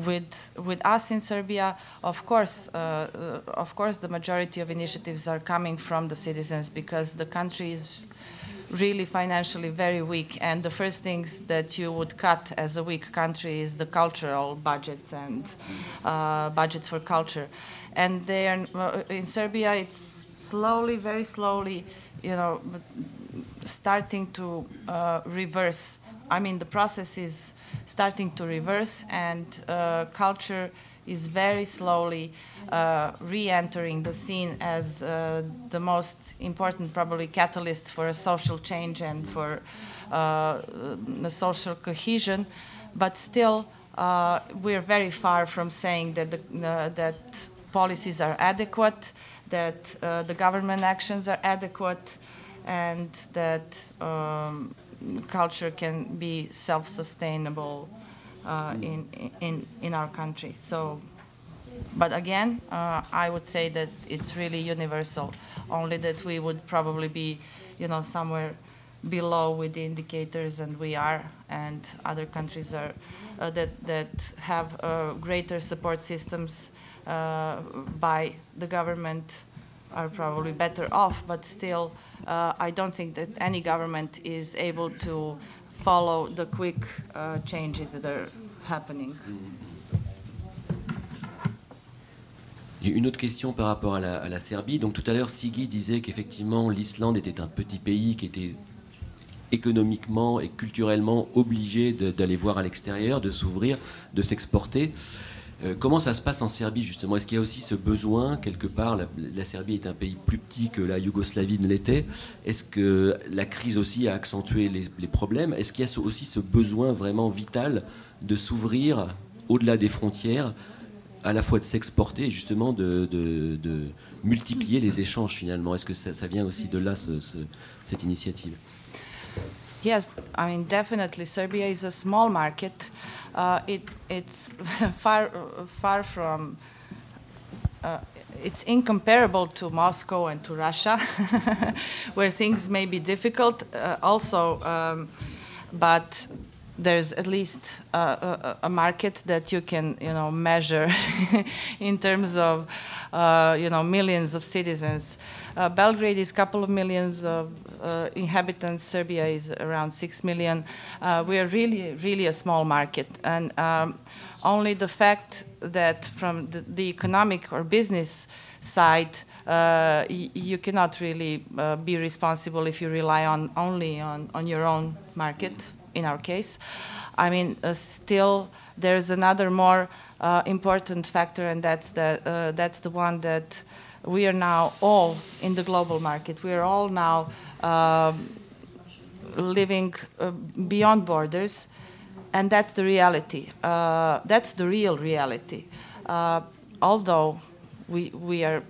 with with us in Serbia, of course, uh, uh, of course, the majority of initiatives are coming from the citizens because the country is really financially very weak, and the first things that you would cut as a weak country is the cultural budgets and uh, budgets for culture, and there uh, in Serbia, it's slowly, very slowly you know, starting to uh, reverse. I mean, the process is starting to reverse, and uh, culture is very slowly uh, re-entering the scene as uh, the most important, probably, catalyst for a social change and for uh, the social cohesion. But still, uh, we're very far from saying that the, that policies are adequate, that uh, the government actions are adequate, and that um, culture can be self-sustainable uh, in, in, in our country. So, but again, uh, I would say that it's really universal, only that we would probably be, you know, somewhere below with the indicators and we are, and other countries are, uh, that, that have uh, greater support systems by the government are probably better off, but still, uh, I don't think that any government is able to follow the quick uh, changes that are happening. Une autre question par rapport à la, à la Serbie. Donc tout à l'heure, Sigi disait qu'effectivement l'Islande était un petit pays qui était économiquement et culturellement obligé d'aller voir à l'extérieur, de s'ouvrir, de s'exporter. Euh, comment ça se passe en Serbie justement? Est-ce qu'il y a aussi ce besoin quelque part la, Serbie est un pays plus petit que la Yougoslavie ne l'était? Est-ce que la crise aussi a accentué les, problèmes? Est-ce qu'il y a aussi ce besoin vraiment vital de s'ouvrir au-delà des frontières, à la fois de s'exporter et justement de, multiplier les échanges finalement? Est-ce que ça, vient aussi de là cette initiative? Yes, I mean definitely Serbia is a small market. Uh, it, it's far, far from, uh, it's incomparable to Moscow and to Russia, where things may be difficult uh, also, um, but there's at least a, a, market that you can, you know, measure in terms of, uh, you know, millions of citizens. Uh, Belgrade is a couple of millions of uh, inhabitants. Serbia is around six million. Uh, we are really, really a small market, and um, only the fact that from the, the economic or business side, uh, you cannot really uh, be responsible if you rely on only on, on your own market. In our case, I mean, uh, still there's another more important factor, and that's the that's the one that we are now all in the global market. We are all now uh, living uh, beyond borders, and that's the reality. Uh, that's the real reality. Uh, although we, we are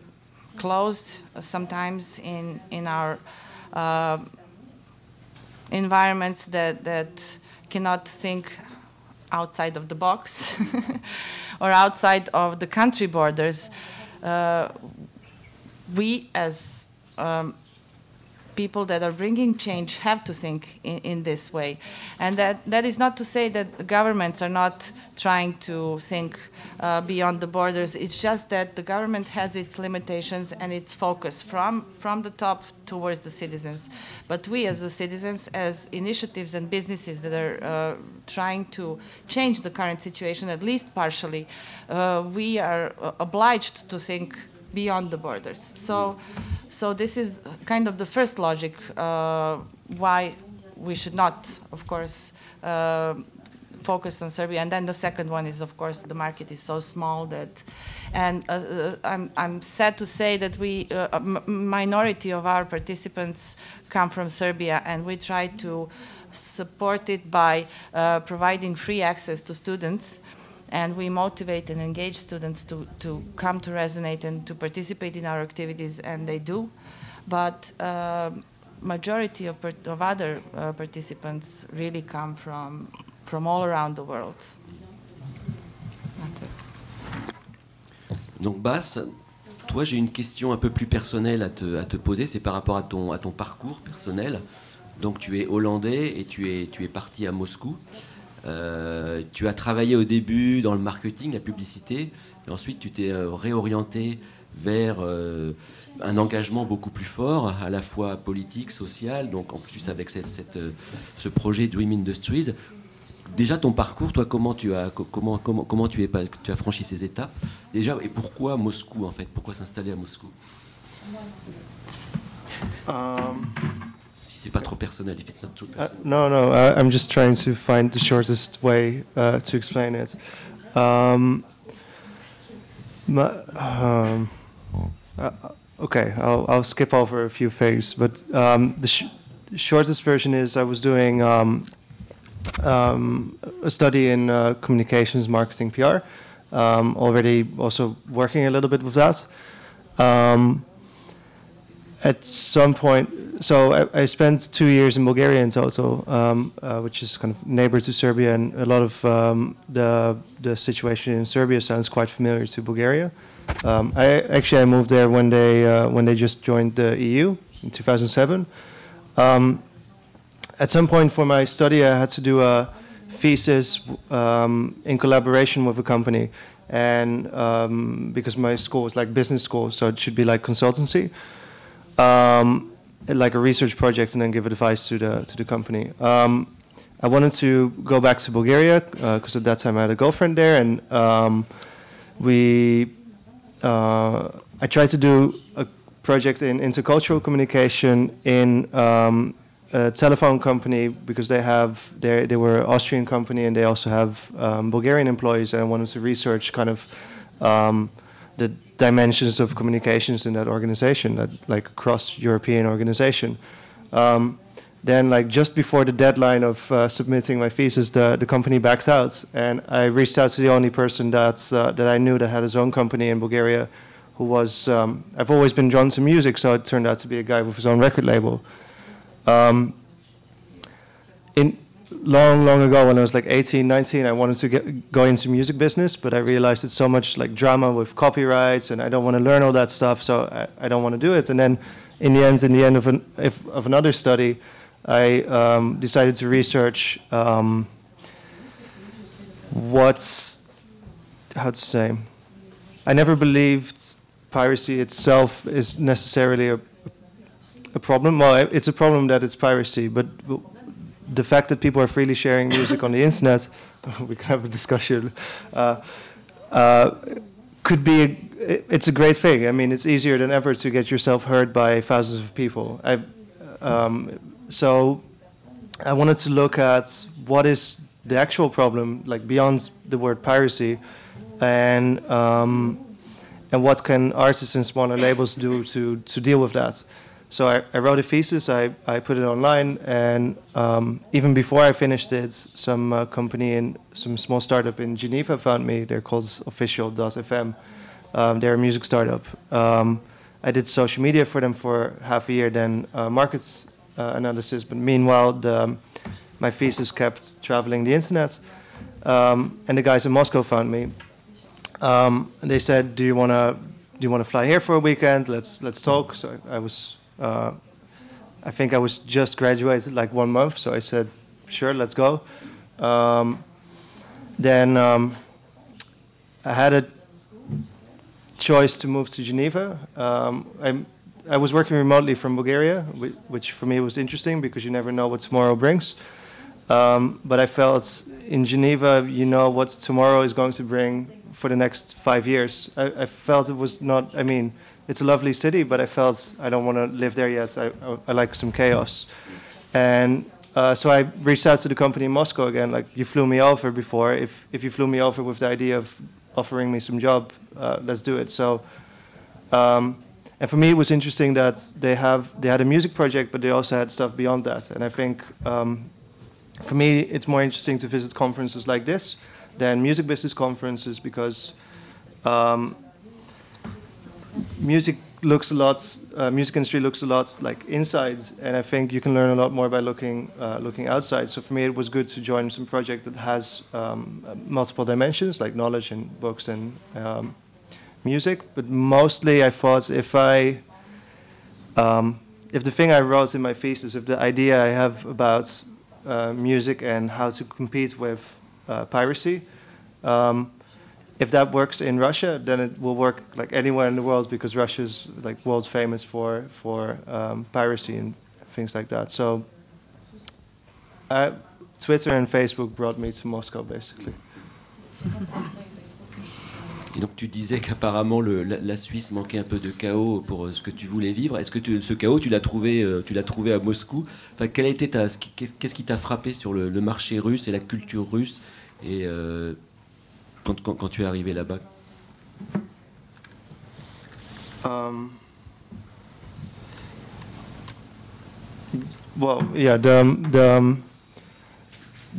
closed sometimes in, in our uh, environments that, that cannot think outside of the box or outside of the country borders. Uh, we as um, people that are bringing change have to think in, in, this way. And that, that is not to say that governments are not trying to think uh, beyond the borders. It's just that the government has its limitations and its focus from, from the top towards the citizens. But we, as the citizens, as initiatives and businesses that are uh, trying to change the current situation, at least partially, uh, we are uh, obliged to think beyond the borders. So, so this is kind of the first logic uh, why we should not, of course, uh, focus on Serbia. And then the second one is, of course, the market is so small that, and uh, uh I'm, I'm sad to say that we, uh, a minority of our participants come from Serbia, and we try to support it by uh, providing free access to students and we motivate and engage students to, to come to Resonate and to participate in our activities, and they do. But uh, majority of, of other uh, participants really come from, from all around the world. Donc Bass, toi j'ai une question un peu plus personnelle à te, à te poser, c'est par rapport à ton, à ton parcours personnel. Donc tu es hollandais et tu es, tu es parti à Moscou. Euh, tu as travaillé au début dans le marketing, la publicité, et ensuite tu t'es euh, réorienté vers euh, un engagement beaucoup plus fort, à la fois politique, social, donc en plus avec cette, ce projet Dream Industries. Déjà ton parcours, toi, comment tu as, comment, comment, comment tu as franchi ces étapes? Déjà, et pourquoi Moscou en fait? Pourquoi s'installer à Moscou? C'est pas trop personnel. If it's not too personal. Uh, no, no. I, am just trying to find the shortest way uh, to explain it. Um, um, uh, okay, I'll, I'll skip over a few things, but um, the sh shortest version is I was doing um, um, a study in uh, communications, marketing, PR, um, already also working a little bit with that. Um, at some point, so I, I, spent two years in Bulgaria in total, um, uh, which is kind of neighbor to Serbia, and a lot of um, the the situation in Serbia sounds quite familiar to Bulgaria. Um, I actually I moved there when they uh, when they just joined the EU in 2007. Um, at some point for my study, I had to do a thesis um, in collaboration with a company, and um, because my school was like business school, so it should be like consultancy, um, like a research project, and then give advice to the to the company. Um, I wanted to go back to Bulgaria because uh, at that time I had a girlfriend there, and um, we uh, I tried to do a project in intercultural communication in um, a telephone company because they have they they were Austrian company and they also have um, Bulgarian employees and I wanted to research kind of um, the dimensions of communications in that organization that like cross European organization. Um, then like just before the deadline of uh, submitting my thesis, the, the company backs out, and I reached out to the only person that's uh, that I knew that had his own company in Bulgaria, who was um, I've always been drawn to music, so it turned out to be a guy with his own record label. Um, in long, long ago, when I was like 18, 19, I wanted to get, go into music business, but I realized it's so much like drama with copyrights, and I don't want to learn all that stuff, so I, I don't want to do it. And then, in the end, in the end of, an, if, of another study, I um, decided to research um, what's how to say. I never believed piracy itself is necessarily a, a problem. Well, it's a problem that it's piracy, but the fact that people are freely sharing music on the internet, we can have a discussion, uh, uh, could be, a, it's a great thing. I mean, it's easier than ever to get yourself heard by thousands of people. I, um, so I wanted to look at what is the actual problem, like beyond the word piracy, and um, and what can artists and smaller labels do to to deal with that. So I, I wrote a thesis, I, I put it online, and um, even before I finished it, some uh, company in some small startup in Geneva found me. They're called Official.fm. Um, they're a music startup. Um, I did social media for them for half a year, then uh, markets uh, analysis. But meanwhile, the, my thesis kept traveling the internet, um, and the guys in Moscow found me. Um, and they said, "Do you want to do you want to fly here for a weekend? Let's let's talk." So I, I was uh, I think I was just graduated like one month, so I said, sure, let's go. Um, then um, I had a choice to move to Geneva. Um, I, was working remotely from Bulgaria, which for me was interesting because you never know what tomorrow brings. Um, but I felt in Geneva, you know what tomorrow is going to bring for the next five years. I, I felt it was not, I mean, it's a lovely city, but I felt I don't want to live there yet. I, I, I like some chaos. And uh, so I reached out to the company in Moscow again, like, you flew me over before. If, if you flew me over with the idea of offering me some job, uh, let's do it. So, um, and for me, it was interesting that they have they had a music project, but they also had stuff beyond that. And I think um, for me, it's more interesting to visit conferences like this than music business conferences because um, music looks a lot, uh, music industry looks a lot like inside, and I think you can learn a lot more by looking uh, looking outside. So for me, it was good to join some project that has um, multiple dimensions, like knowledge and books and um, music. But mostly, I thought if I um, if the thing I wrote in my thesis, if the idea I have about uh, music and how to compete with uh, piracy. Um, if that works in Russia, then it will work like anywhere in the world because Russia's like world famous for for um, piracy and things like that. So, uh, Twitter and Facebook brought me to Moscow basically. Et donc tu disais qu'apparemment la, la, Suisse manquait un peu de chaos pour euh, ce que tu voulais vivre. Est-ce que tu, ce chaos tu l'as trouvé, euh, tu l'as trouvé à Moscou? Enfin, quelle a été qu'est-ce qui t'a frappé sur le, le, marché russe et la culture russe et euh, quand, quand, quand, tu es arrivé là-bas um, Well, yeah, the, the,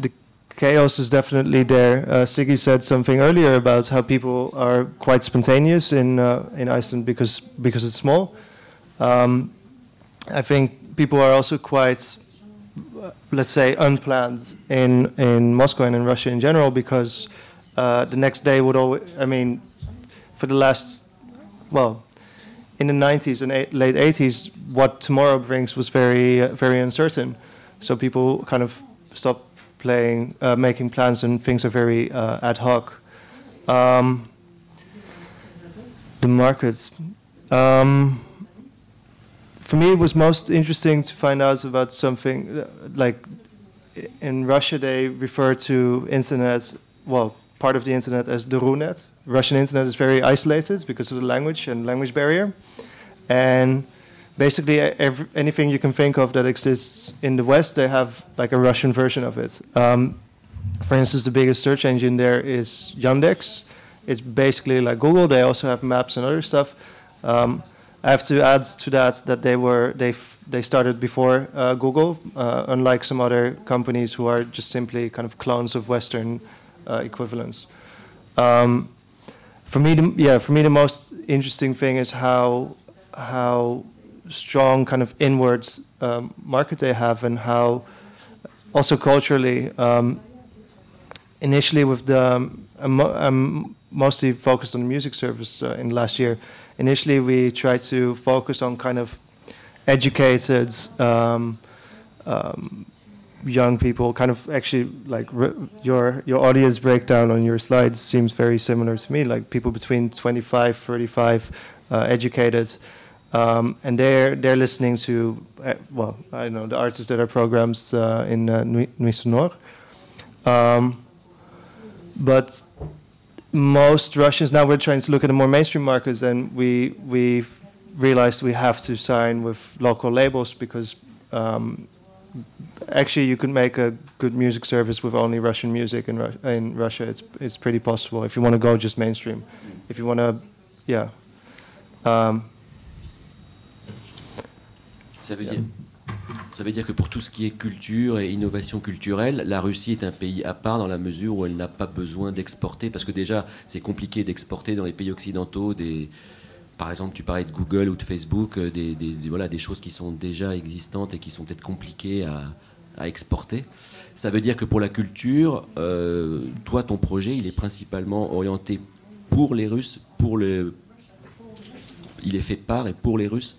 the chaos is definitely there. Uh, Siggy said something earlier about how people are quite spontaneous in uh, in Iceland because because it's small. Um, I think people are also quite, let's say, unplanned in in Moscow and in Russia in general because uh, the next day would always. I mean, for the last, well, in the 90s and eight, late 80s, what tomorrow brings was very uh, very uncertain. So people kind of stopped playing, uh, making plans, and things are very uh, ad hoc. Um, the markets. Um, for me, it was most interesting to find out about something uh, like in Russia they refer to internet, well, part of the internet as the Runet. Russian internet is very isolated because of the language and language barrier, and basically every, anything you can think of that exists in the West, they have like a Russian version of it. Um, for instance, the biggest search engine there is Yandex. It's basically like Google. They also have maps and other stuff. Um, I have to add to that that they were they they started before uh, Google, uh, unlike some other companies who are just simply kind of clones of Western uh, equivalents. Um, for me, the, yeah, for me the most interesting thing is how how strong kind of inwards um, market they have and how also culturally. Um, initially, with the um, I'm, I'm, mostly focused on the music service uh, in last year initially we tried to focus on kind of educated um, um, young people. Kind of actually like your your audience breakdown on your slides seems very similar to me. Like people between 25, 35, uh, educated. Um, and they're they're listening to uh, well I know the artists that are programmed uh, in uh, Nuits Sonores, um, but most Russians now we're trying to look at the more mainstream markets, and we we realized we have to sign with local labels because um, actually you could make a good music service with only Russian music in, Ru- in Russia. It's it's pretty possible if you want to go just mainstream. If you want to, yeah. Um, Ça veut yeah. dire Ça veut dire que pour tout ce qui est culture et innovation culturelle, la Russie est un pays à part dans la mesure où elle n'a pas besoin d'exporter, parce que déjà c'est compliqué d'exporter dans les pays occidentaux des, par exemple, tu parlais de Google ou de Facebook, euh, des, voilà, des choses qui sont déjà existantes et qui sont peut-être compliquées à, exporter. Ça veut dire que pour la culture, euh, toi, ton projet, il est principalement orienté pour les Russes, pour le, il est fait par et pour les Russes?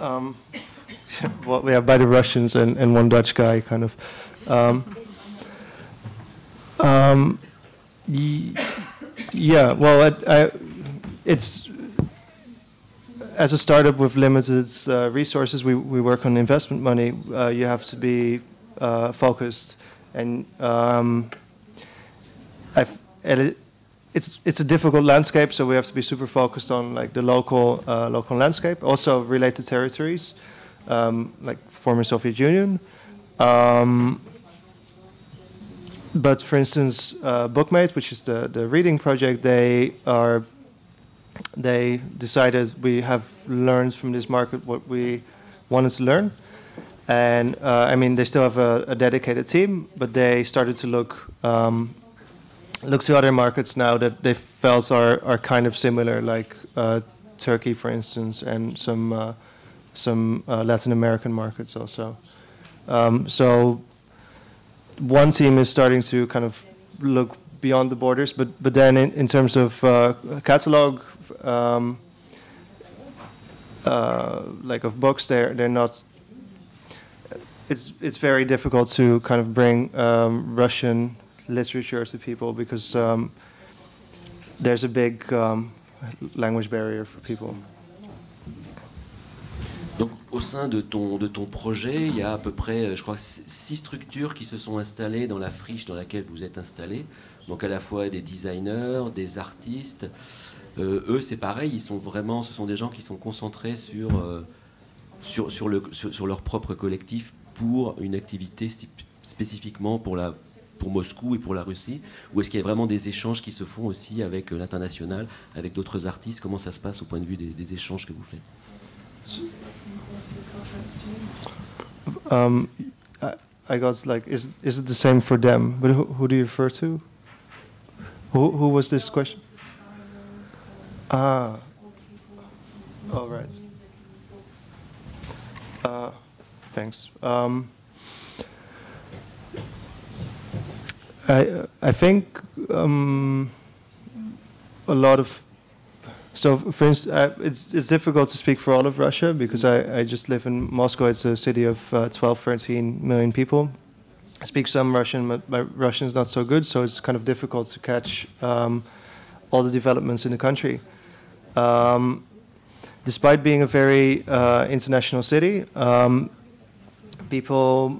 um, well, yeah, by the Russians and, and one Dutch guy, kind of. Um, um, yeah, well, I, I, it's as a startup with limited uh, resources, we, we work on investment money. Uh, you have to be uh, focused, and um, I've, it's it's a difficult landscape, so we have to be super focused on like the local uh, local landscape. Also related territories, um, like former Soviet Union. Um, but for instance, uh, Bookmate, which is the the reading project, they are they decided we have learned from this market what we wanted to learn. And uh, I mean, they still have a, a, dedicated team, but they started to look um, look to other markets now that they felt are, are kind of similar, like uh, Turkey, for instance, and some uh, some uh, Latin American markets also. Um, so one team is starting to kind of look beyond the borders, but but then in, in terms of uh, catalog, um, uh, like of books, they're they're not. It's it's very difficult to kind of bring um, Russian literature to people because um, there's a big um, language barrier for people. Donc, au sein de ton, de ton projet, il y a à peu près, je crois, six structures qui se sont installées dans la friche dans laquelle vous êtes installé. Donc, à la fois des designers, des artistes. Euh, eux, c'est pareil, ils sont vraiment, ce sont des gens qui sont concentrés sur, euh, sur, sur, le, sur, sur, leur propre collectif pour une activité spécifiquement pour la, pour Moscou et pour la Russie Ou est-ce qu'il y a vraiment des échanges qui se font aussi avec euh, l'international, avec d'autres artistes? Comment ça se passe au point de vue des échanges que vous faites? Um, I got like, is is it the same for them? But who, who do you refer to? Who who was this question? Ah. All right. Uh, thanks. Um, I I think um, a lot of so for instance uh, it's it's difficult to speak for all of Russia because I, I just live in Moscow. It's a city of uh, 12, 13 million people. I speak some Russian, but my Russian is not so good, so it's kind of difficult to catch um, all the developments in the country. Um, despite being a very uh, international city, um, people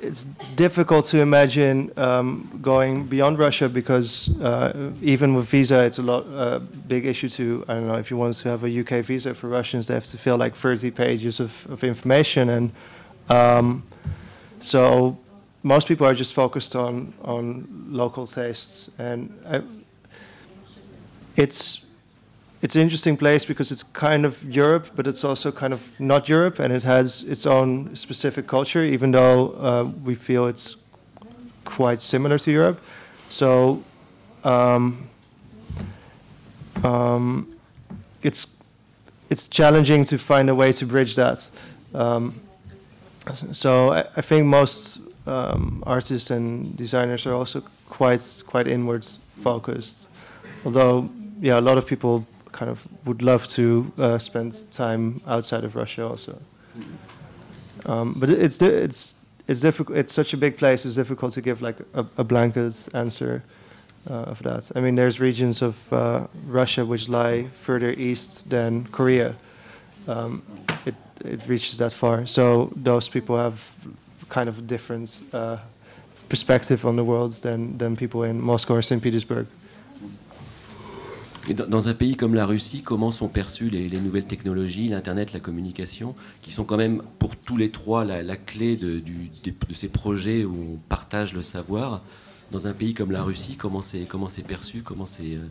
it's difficult to imagine um, going beyond Russia because uh, even with visa, it's a lot uh, big issue to I don't know if you want to have a UK visa for Russians, they have to fill like 30 pages of, of information, and um, so most people are just focused on on local tastes, and I, it's it's an interesting place because it's kind of Europe, but it's also kind of not Europe, and it has its own specific culture, even though uh, we feel it's quite similar to Europe. So um, um, it's it's challenging to find a way to bridge that. Um, so I, I, think most um, artists and designers are also quite quite inward focused, although yeah, a lot of people kind of would love to uh, spend time outside of Russia also. Um, but it's it's it's difficult. It's such a big place. It's difficult to give like a, a blanket answer uh, of that. I mean, there's regions of uh, Russia which lie further east than Korea. Um, it it reaches that far. So those people have kind of a different uh, perspective on the world than than people in Moscow or St. Petersburg. Dans un pays comme la Russie, comment sont perçues les, nouvelles technologies, l'Internet, la communication, qui sont quand même pour tous les trois la, clé de, ces projets où on partage le savoir? Dans un pays comme la Russie, comment c'est perçu Comment c'est euh,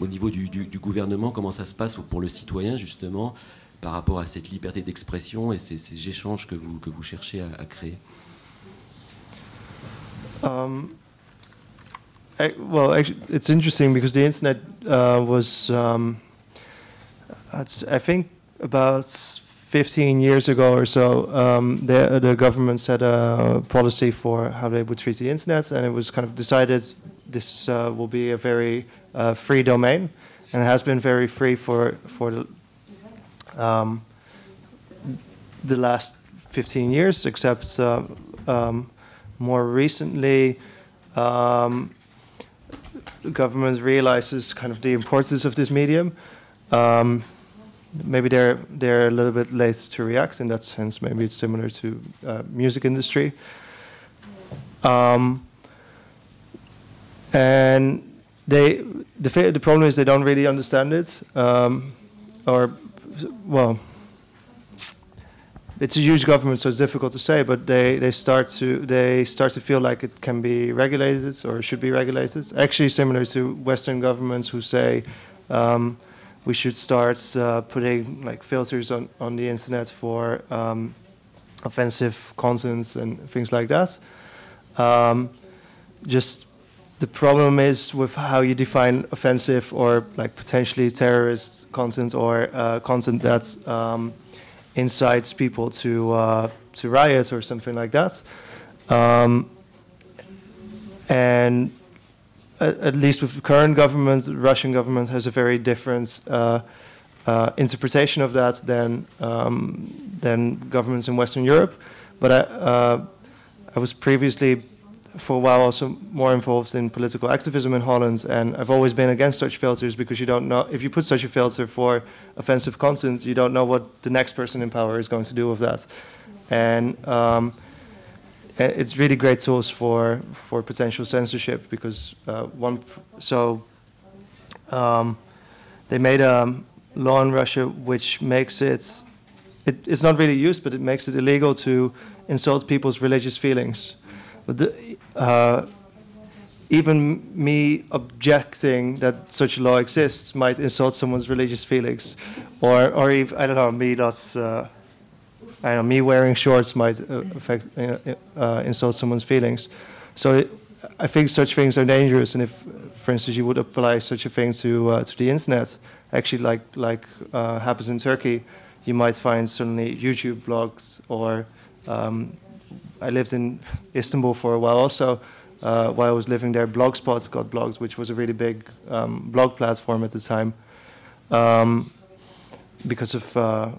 au niveau du, gouvernement Comment ça se passe pour le citoyen justement par rapport à cette liberté d'expression et ces, échanges que vous que vous cherchez à, créer? Um, well, actually, it's interesting because the internet uh, was, um, I think, about 15 years ago or so, um, the, the government set a policy for how they would treat the internet, and it was kind of decided this uh, will be a very uh, free domain, and it has been very free for for the, um, the last 15 years, except uh, um, more recently. Um, government realizes kind of the importance of this medium. Um, maybe they're they're a little bit late to react in that sense. Maybe it's similar to uh, music industry. Um, and they the the problem is they don't really understand it, um, or well, it's a huge government, so it's difficult to say. But they, they start to they start to feel like it can be regulated or should be regulated. Actually, similar to Western governments who say um, we should start uh, putting like filters on on the internet for um, offensive content and things like that. Um, just the problem is with how you define offensive or like potentially terrorist content or uh, content that's um, incites people to uh, to riot or something like that. Um, and at, at, least with the current government, the Russian government has a very different uh, uh, interpretation of that than um, than governments in Western Europe. But I, uh, I was previously for a while also more involved in political activism in Holland, and I've always been against such filters because you don't know if you put such a filter for offensive content, you don't know what the next person in power is going to do with that, and um, it's really great tools for for potential censorship because uh, one so um, they made a law in Russia which makes it, it it's not really used, but it makes it illegal to insult people's religious feelings. But the, uh, even me objecting that such a law exists might insult someone's religious feelings, or or if I don't know me not uh, I know me wearing shorts might uh, affect uh, uh, insult someone's feelings. So it, I think such things are dangerous, and if, for instance, you would apply such a thing to uh, to the internet, actually, like like uh, happens in Turkey, you might find suddenly YouTube blogs or um, I lived in Istanbul for a while also. Uh, while I was living there, Blogspot got blogs, which was a really big um, blog platform at the time, um, because of uh,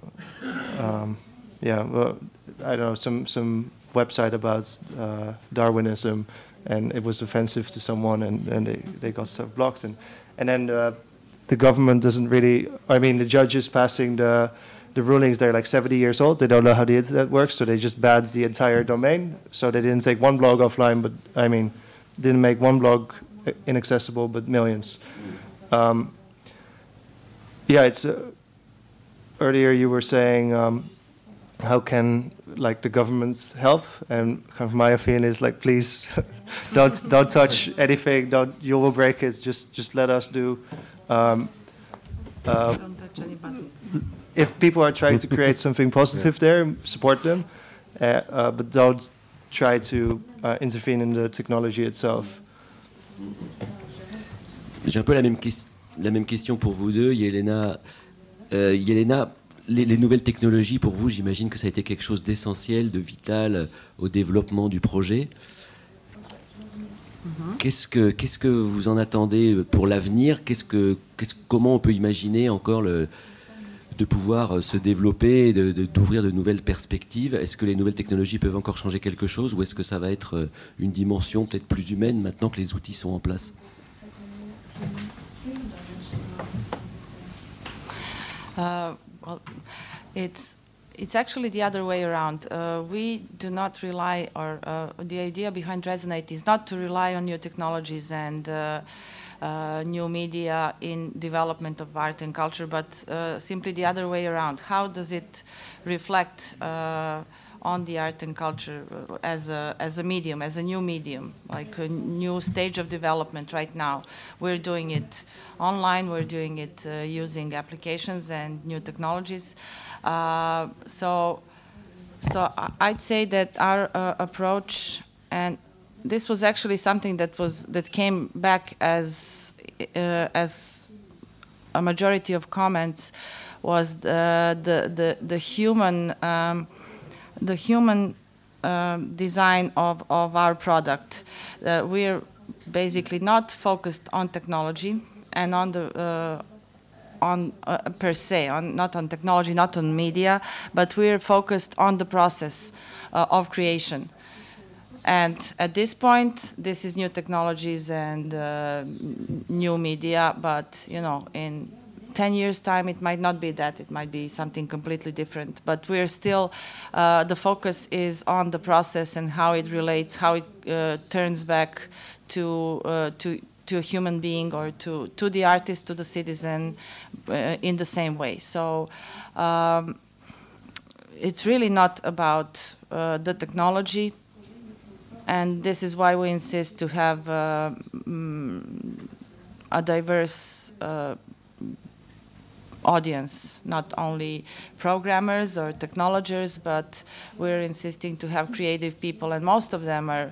um, yeah, well, I don't know some some website about uh, Darwinism, and it was offensive to someone, and, and they, they got stuff blocked, and and then uh, the government doesn't really. I mean, the judges passing the the rulings they're like 70 years old. They don't know how the internet works so they just banned the entire domain. So they didn't take one blog offline but i mean didn't make one blog inaccessible but millions. Um, yeah it's uh, earlier you were saying um, how can like the governments help? And kind of my opinion is like please don't don't touch anything. Don't you will break it. Just just let us do. Um, uh, don't touch any buttons if people are trying to create something positive yeah. there, support them, uh, uh, but don't try to uh, intervene in the technology itself. J'ai un peu la même, la même question pour vous deux, Yelena. Euh, Yelena, les, les, nouvelles technologies, pour vous, j'imagine que ça a été quelque chose d'essentiel, de vital au développement du projet. Mm-hmm. Qu'est-ce que, qu'est-ce que vous en attendez pour l'avenir? Qu'est-ce que, qu'est-ce, Comment on peut imaginer encore le, de pouvoir euh, se développer, d'ouvrir de, nouvelles perspectives Est-ce que les nouvelles technologies peuvent encore changer quelque chose ou est-ce que ça va être euh, une dimension peut-être plus humaine maintenant que les outils sont en place? Uh, well, it's it's actually the other way around. Uh, we do not rely, or uh, the idea behind Resonate is technologies and uh, uh, new media in development of art and culture, but uh, simply the other way around. How does it reflect uh, on the art and culture as a, as a medium, as a new medium, like a new stage of development right now. We're doing it online, we're doing it uh, using applications and new technologies. Uh, so, so I'd say that our uh, approach and this was actually something that was that came back as uh, as a majority of comments was the the the, the human um, the human um, design of, of our product. Uh, we're basically not focused on technology and on the uh, on uh, per se, on not on technology, not on media, but we're focused on the process uh, of creation. And at this point, this is new technologies and uh, new media, but you know, in 10 years' time, it might not be that. It might be something completely different. But we're still, uh, the focus is on the process and how it relates, how it uh, turns back to, uh, to, to a human being or to, to the artist, to the citizen uh, in the same way. So um, it's really not about uh, the technology and this is why we insist to have uh, mm, a diverse uh, audience, not only programmers or technologists, but we're insisting to have creative people, and most of them are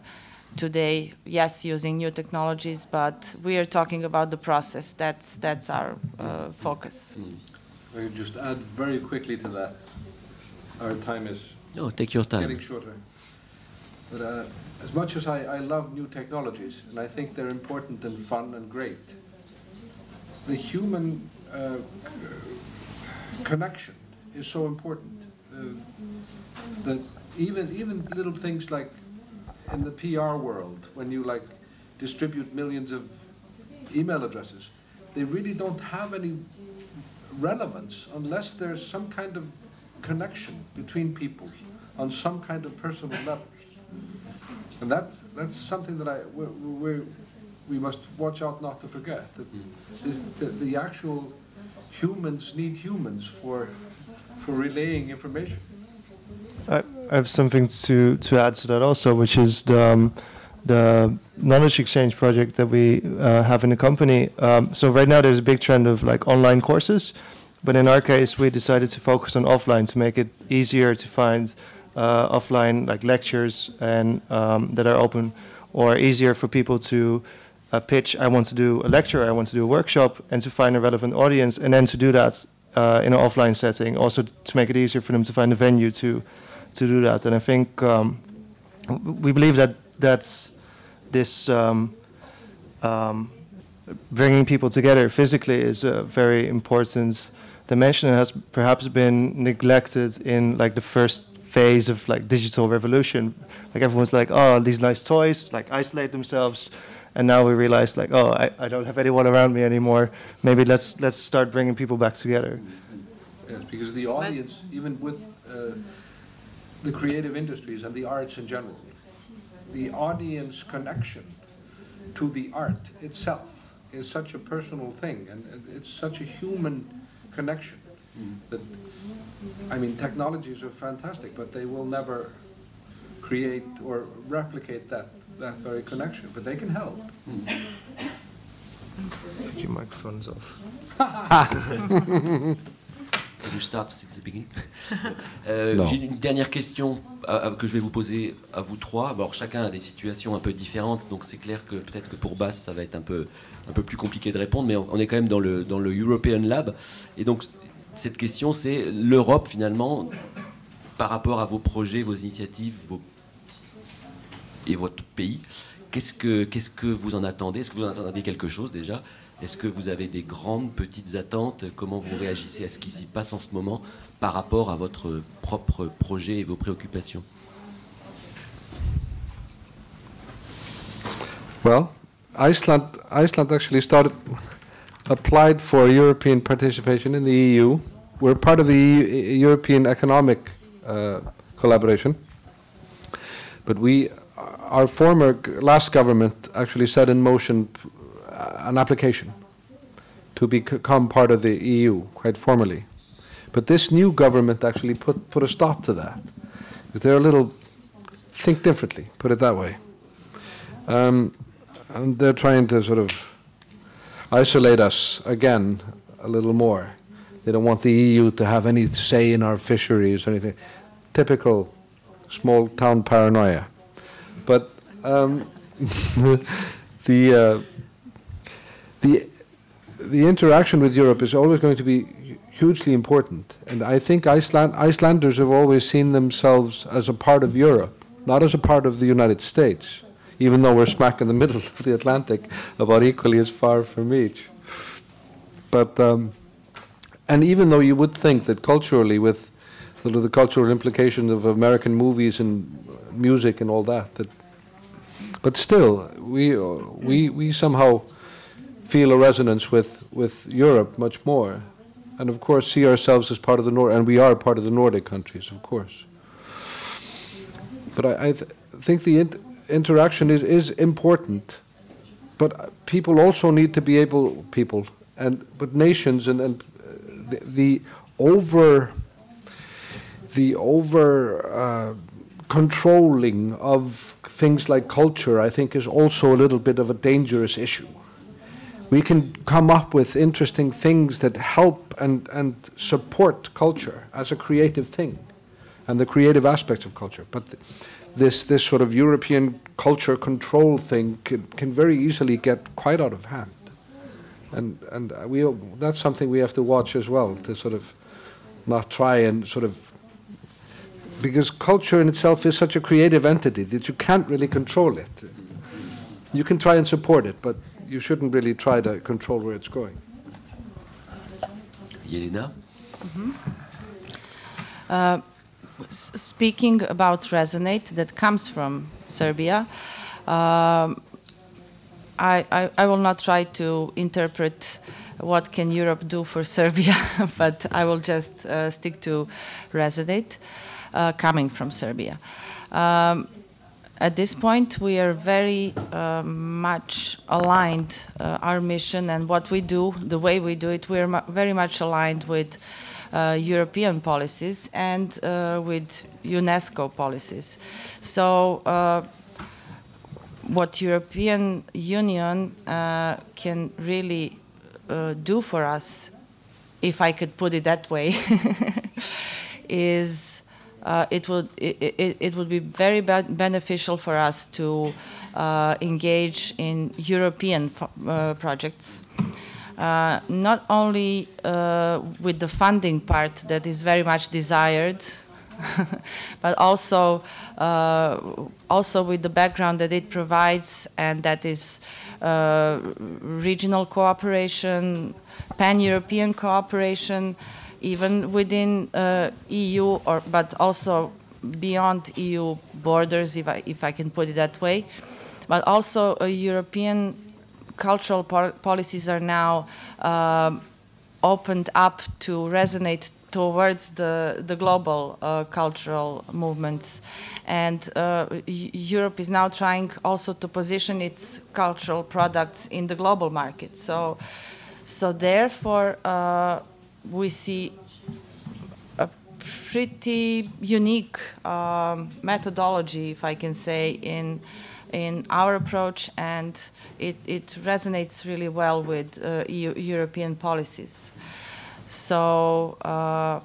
today, yes, using new technologies, but we are talking about the process. That's that's our uh, focus. Mm. I could just add very quickly to that. Our time is no, take your time. getting shorter. But uh, as much as I, I love new technologies, and I think they're important and fun and great, the human uh, connection is so important. Uh, that even even little things like in the PR world, when you like distribute millions of email addresses, they really don't have any relevance unless there's some kind of connection between people on some kind of personal level. And that's, that's something that I, we, we, we must watch out not to forget. That the, the actual humans need humans for, for relaying information. I, I have something to, to add to that also, which is the, um, the knowledge exchange project that we uh, have in the company. Um, so right now there's a big trend of like online courses but in our case, we decided to focus on offline to make it easier to find offline like lectures and um, that are open, or easier for people to uh, pitch. I want to do a lecture, I want to do a workshop, and to find a relevant audience, and then to do that uh, in an offline setting. Also to make it easier for them to find a venue to to do that. And I think um, we believe that that's this. Um, um, bringing people together physically is a very important dimension and has perhaps been neglected in like the first phase of like digital revolution. Like everyone's like, oh, these nice toys, like isolate themselves, and now we realize like, oh, I, I don't have anyone around me anymore. Maybe let's let's start bringing people back together. Yes, because the audience, even with uh, the creative industries and the arts in general, the audience connection to the art itself is such a personal thing, and and it's such a human connection that, I mean, technologies are fantastic, but they will never create or replicate that, that very connection, but they can help. Your microphone's off. You start since the beginning. Euh. J'ai une dernière question euh, que je vais vous poser à vous trois. Alors chacun a des situations un peu différentes, donc c'est clair que peut-être que pour Bass ça va être un peu un peu plus compliqué de répondre, mais on on est quand même dans le dans le European Lab, et donc cette question c'est l'Europe finalement par rapport à vos projets, vos initiatives, et votre pays. Qu'est-ce que, qu'est-ce que vous en attendez? Est-ce que vous en attendez quelque chose déjà? Est-ce que vous avez des grandes, petites attentes? Comment vous réagissez à ce qui s'y passe en ce moment par rapport à votre propre projet et vos préoccupations? Well, Iceland, Iceland actually started, applied for European participation in the EU. We're part of the European Economic uh, Collaboration. But we, our former last government actually set in motion uh, an application to become part of the EU quite formally. But this new government actually put, put a stop to that. They're a little, think differently, put it that way. Um, and they're trying to sort of isolate us again a little more. They don't want the EU to have any say in our fisheries or anything. Typical small town paranoia. But um, the, uh, the, the interaction with Europe is always going to be hugely important. And I think Iceland, Icelanders have always seen themselves as a part of Europe, not as a part of the United States, even though we're smack in the middle of the Atlantic, about equally as far from each. But, um, and even though you would think that culturally, with sort of the cultural implications of American movies and music and all that, that but still, we, uh, we, we somehow feel a resonance with, with Europe much more. And of course, see ourselves as part of the Nord, and we are part of the Nordic countries, of course. But I, I th- think the int- interaction is, is important. But people also need to be able, people, and but nations and, and uh, the, the over, the over uh, controlling of things like culture, I think, is also a little bit of a dangerous issue. We can come up with interesting things that help and, and support culture as a creative thing and the creative aspects of culture. But this, this sort of European culture control thing can, can very easily get quite out of hand. And, and uh, we, that's something we have to watch as well, to sort of not try and sort of because culture in itself is such a creative entity that you can't really control it. You can try and support it, but you shouldn't really try to control where it's going. Yelena S- speaking about resonate that comes from Serbia, um, I, I, I will not try to interpret what can Europe do for Serbia, but I will just uh, stick to resonate uh, coming from Serbia. Um, at this point, we are very uh, much aligned, uh, our mission and what we do, the way we do it, we're very much aligned with European policies and uh, with UNESCO policies. So, uh, what European Union uh, can really uh, do for us if I could put it that way, is uh, it would it, it, would be very beneficial for us to uh, engage in European uh, projects. Uh, not only uh, with the funding part that is very much desired, but also uh, also with the background that it provides, and that is regional cooperation, pan-European cooperation, even within uh, EU, or but also beyond EU borders, if I, if I can put it that way. But also uh, European cultural policies are now uh, opened up to resonate towards the, the global uh, cultural movements. And uh, Europe is now trying also to position its cultural products in the global market. So, so therefore, uh, we see a pretty unique um, methodology, if I can say, in in our approach, and it, it resonates really well with uh, EU, European policies. So, uh,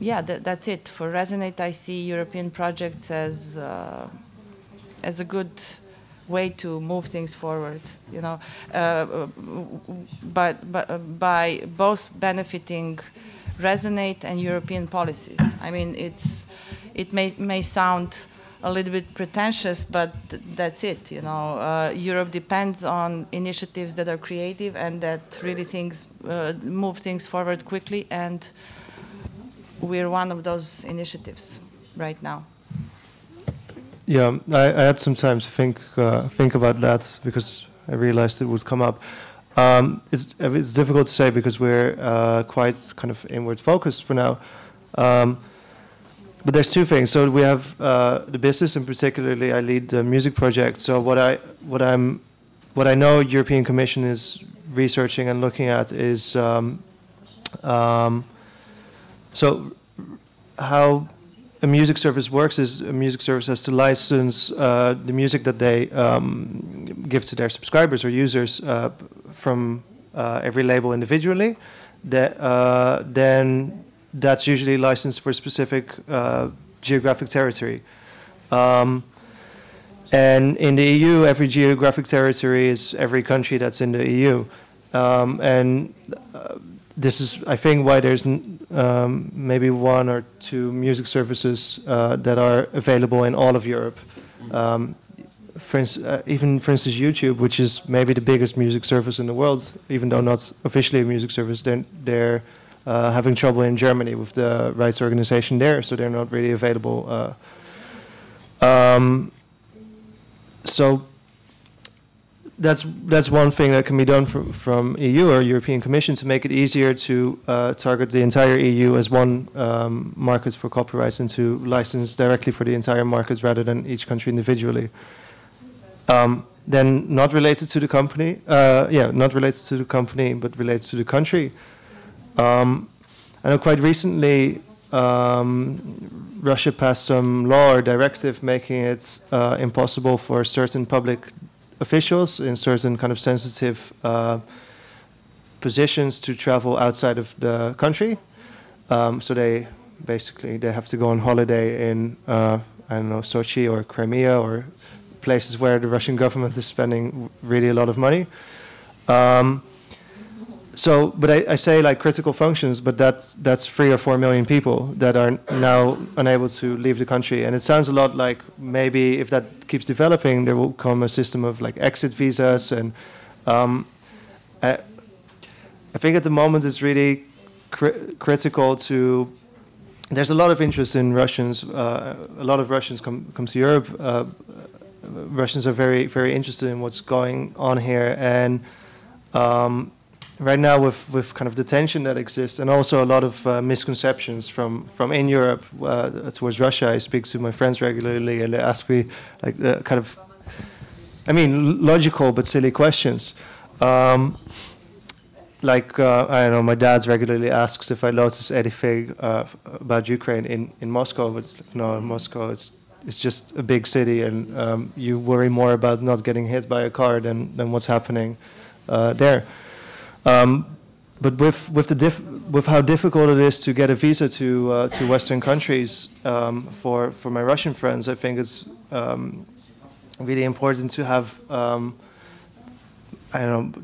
yeah, th that's it. For Resonate, I see European projects as uh, as a good way to move things forward. You know, uh, but, but by both benefiting Resonate and European policies. I mean, it's it may may sound a little bit pretentious, but th that's it. You know, uh, Europe depends on initiatives that are creative and that really things uh, move things forward quickly, and we're one of those initiatives right now. Yeah, I, I had some time to think uh, think about that because I realized it would come up. Um, it's it's difficult to say because we're uh, quite kind of inward focused for now. Um, but there's two things. So we have uh, the business, and particularly I lead the music project. So what I what I'm what I know European Commission is researching and looking at is um, um, so how a music service works is a music service has to license uh, the music that they um, give to their subscribers or users uh, from uh, every label individually. That uh, then that's usually licensed for specific uh, geographic territory. Um, and in the EU, every geographic territory is every country that's in the EU. Um, and uh, this is, I think, why there's um, maybe one or two music services uh, that are available in all of Europe. Um, for uh, even for instance, YouTube, which is maybe the biggest music service in the world, even though not officially a music service, they're, they're uh, having trouble in Germany with the rights organization there, so they're not really available. Uh, um, so that's that's one thing that can be done from, from EU or European Commission to make it easier to uh, target the entire EU as one um, market for copyrights and to license directly for the entire markets rather than each country individually. Um, then not related to the company, uh, yeah, not related to the company, but related to the country. Um, I know quite recently um, Russia passed some law or directive making it uh, impossible for certain public officials in certain kind of sensitive uh, positions to travel outside of the country. Um, so they basically they have to go on holiday in uh, I don't know Sochi or Crimea or places where the Russian government is spending really a lot of money. Um, so, but I, I, say like critical functions, but that's that's three or four million people that are now unable to leave the country, and it sounds a lot like maybe if that keeps developing, there will come a system of like exit visas, and um, I, I, think at the moment it's really cri- critical to. There's a lot of interest in Russians. Uh, a lot of Russians come come to Europe. Uh, Russians are very very interested in what's going on here, and um, right now with, with kind of the tension that exists and also a lot of uh, misconceptions from, from in Europe uh, towards Russia. I speak to my friends regularly and they ask me like uh, kind of, I mean, logical but silly questions. Um, like, uh, I don't know, my dad regularly asks if I notice anything uh, about Ukraine in, in Moscow, but it's in Moscow it's, it's just a big city and um, you worry more about not getting hit by a car than, than what's happening uh, there. Um, but with with the diff- with how difficult it is to get a visa to uh, to Western countries um, for for my Russian friends, I think it's um, really important to have um, I don't know.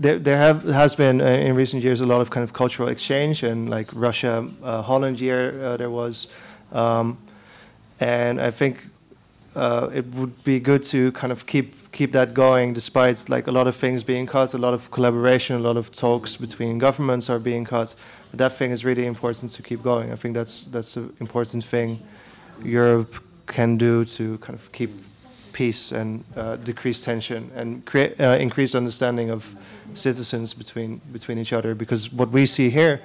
There, there have has been uh, in recent years a lot of kind of cultural exchange and like Russia uh, Holland year uh, there was, um, and I think uh, it would be good to kind of keep keep that going despite like a lot of things being cut, a lot of collaboration, a lot of talks between governments are being cut. But that thing is really important to keep going. I think that's that's an important thing Europe can do to kind of keep peace and uh, decrease tension and create uh, increase understanding of citizens between between each other. Because what we see here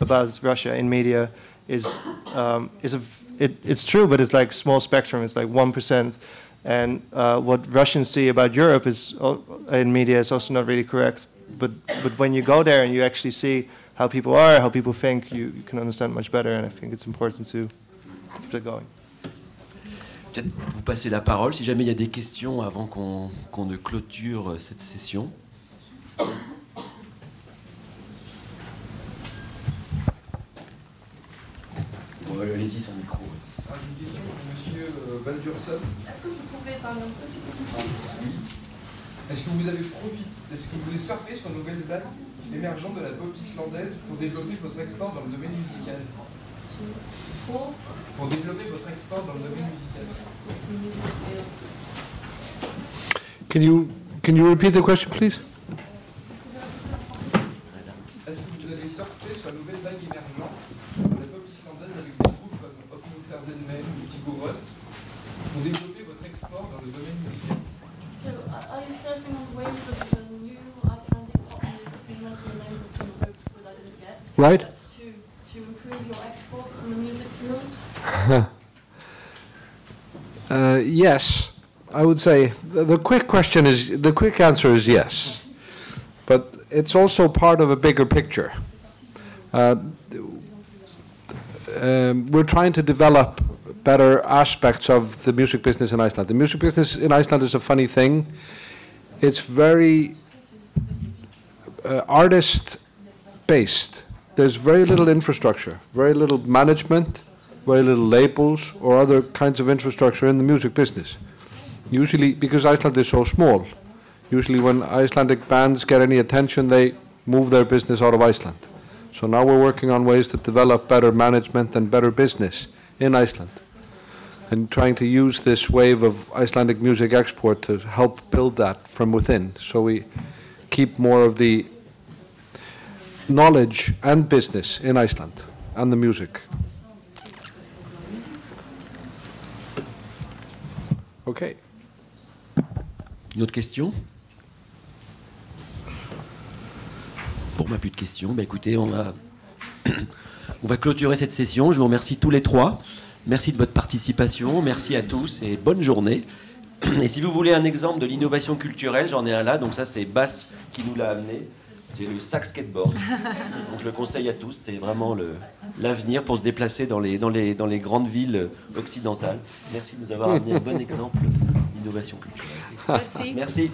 about Russia in media is um, is a it, it's true, but it's like small spectrum. It's like one percent, and uh, what Russians see about Europe is uh, in media is also not really correct. But but when you go there and you actually see how people are, how people think, you, you can understand much better. And I think it's important to keep that going. Vous passer la parole si jamais il y a des questions avant qu'on qu'on ne clôture euh, cette session. Bon, Allez-y, son micro. Est-ce que vous pouvez parler un petit peu plus fort Oui. Est-ce que vous avez profité, est-ce que vous avez surfé sur une nouvelle vague émergente de la pop islandaise pour développer votre export dans le domaine musical? Pour Pour développer votre export dans le domaine musical. Can you can you repeat the question, please? Est-ce que vous avez surfé sur la nouvelle vague émergente de la pop islandaise avec des groupes comme Offmuther Zenmen ou Sigur Rós pour développer votre export dans le domaine musical So, are you surfing on the wave of the new Icelandic pop music? You mentioned the names of some groups that I didn't get. Right. That's to, to improve your exports in the music field. Uh, yes, I would say the, the quick question is the quick answer is yes, but it's also part of a bigger picture. Uh, um, we're trying to develop better aspects of the music business in Iceland. The music business in Iceland is a funny thing. It's very uh, artist based. There's very little infrastructure, very little management, very little labels or other kinds of infrastructure in the music business. Usually, because Iceland is so small, usually when Icelandic bands get any attention, they move their business out of Iceland. So now we're working on ways to develop better management and better business in Iceland. And trying to use this wave of Icelandic music export to help build that from within. So we keep more of the knowledge and business in Iceland and the music. Okay. Une autre question Bon, bah, plus de questions. Bah, écoutez, on va, on va clôturer cette session. Je vous remercie tous les trois. Merci de votre participation. Merci à tous et bonne journée. Et si vous voulez un exemple de l'innovation culturelle, j'en ai un là. Donc ça, c'est Bass qui nous l'a amené. C'est le sac skateboard. Donc je le conseille à tous. C'est vraiment l'avenir pour se déplacer dans les, dans, les, dans les grandes villes occidentales. Merci de nous avoir amené un bon exemple d'innovation culturelle. Merci. Merci.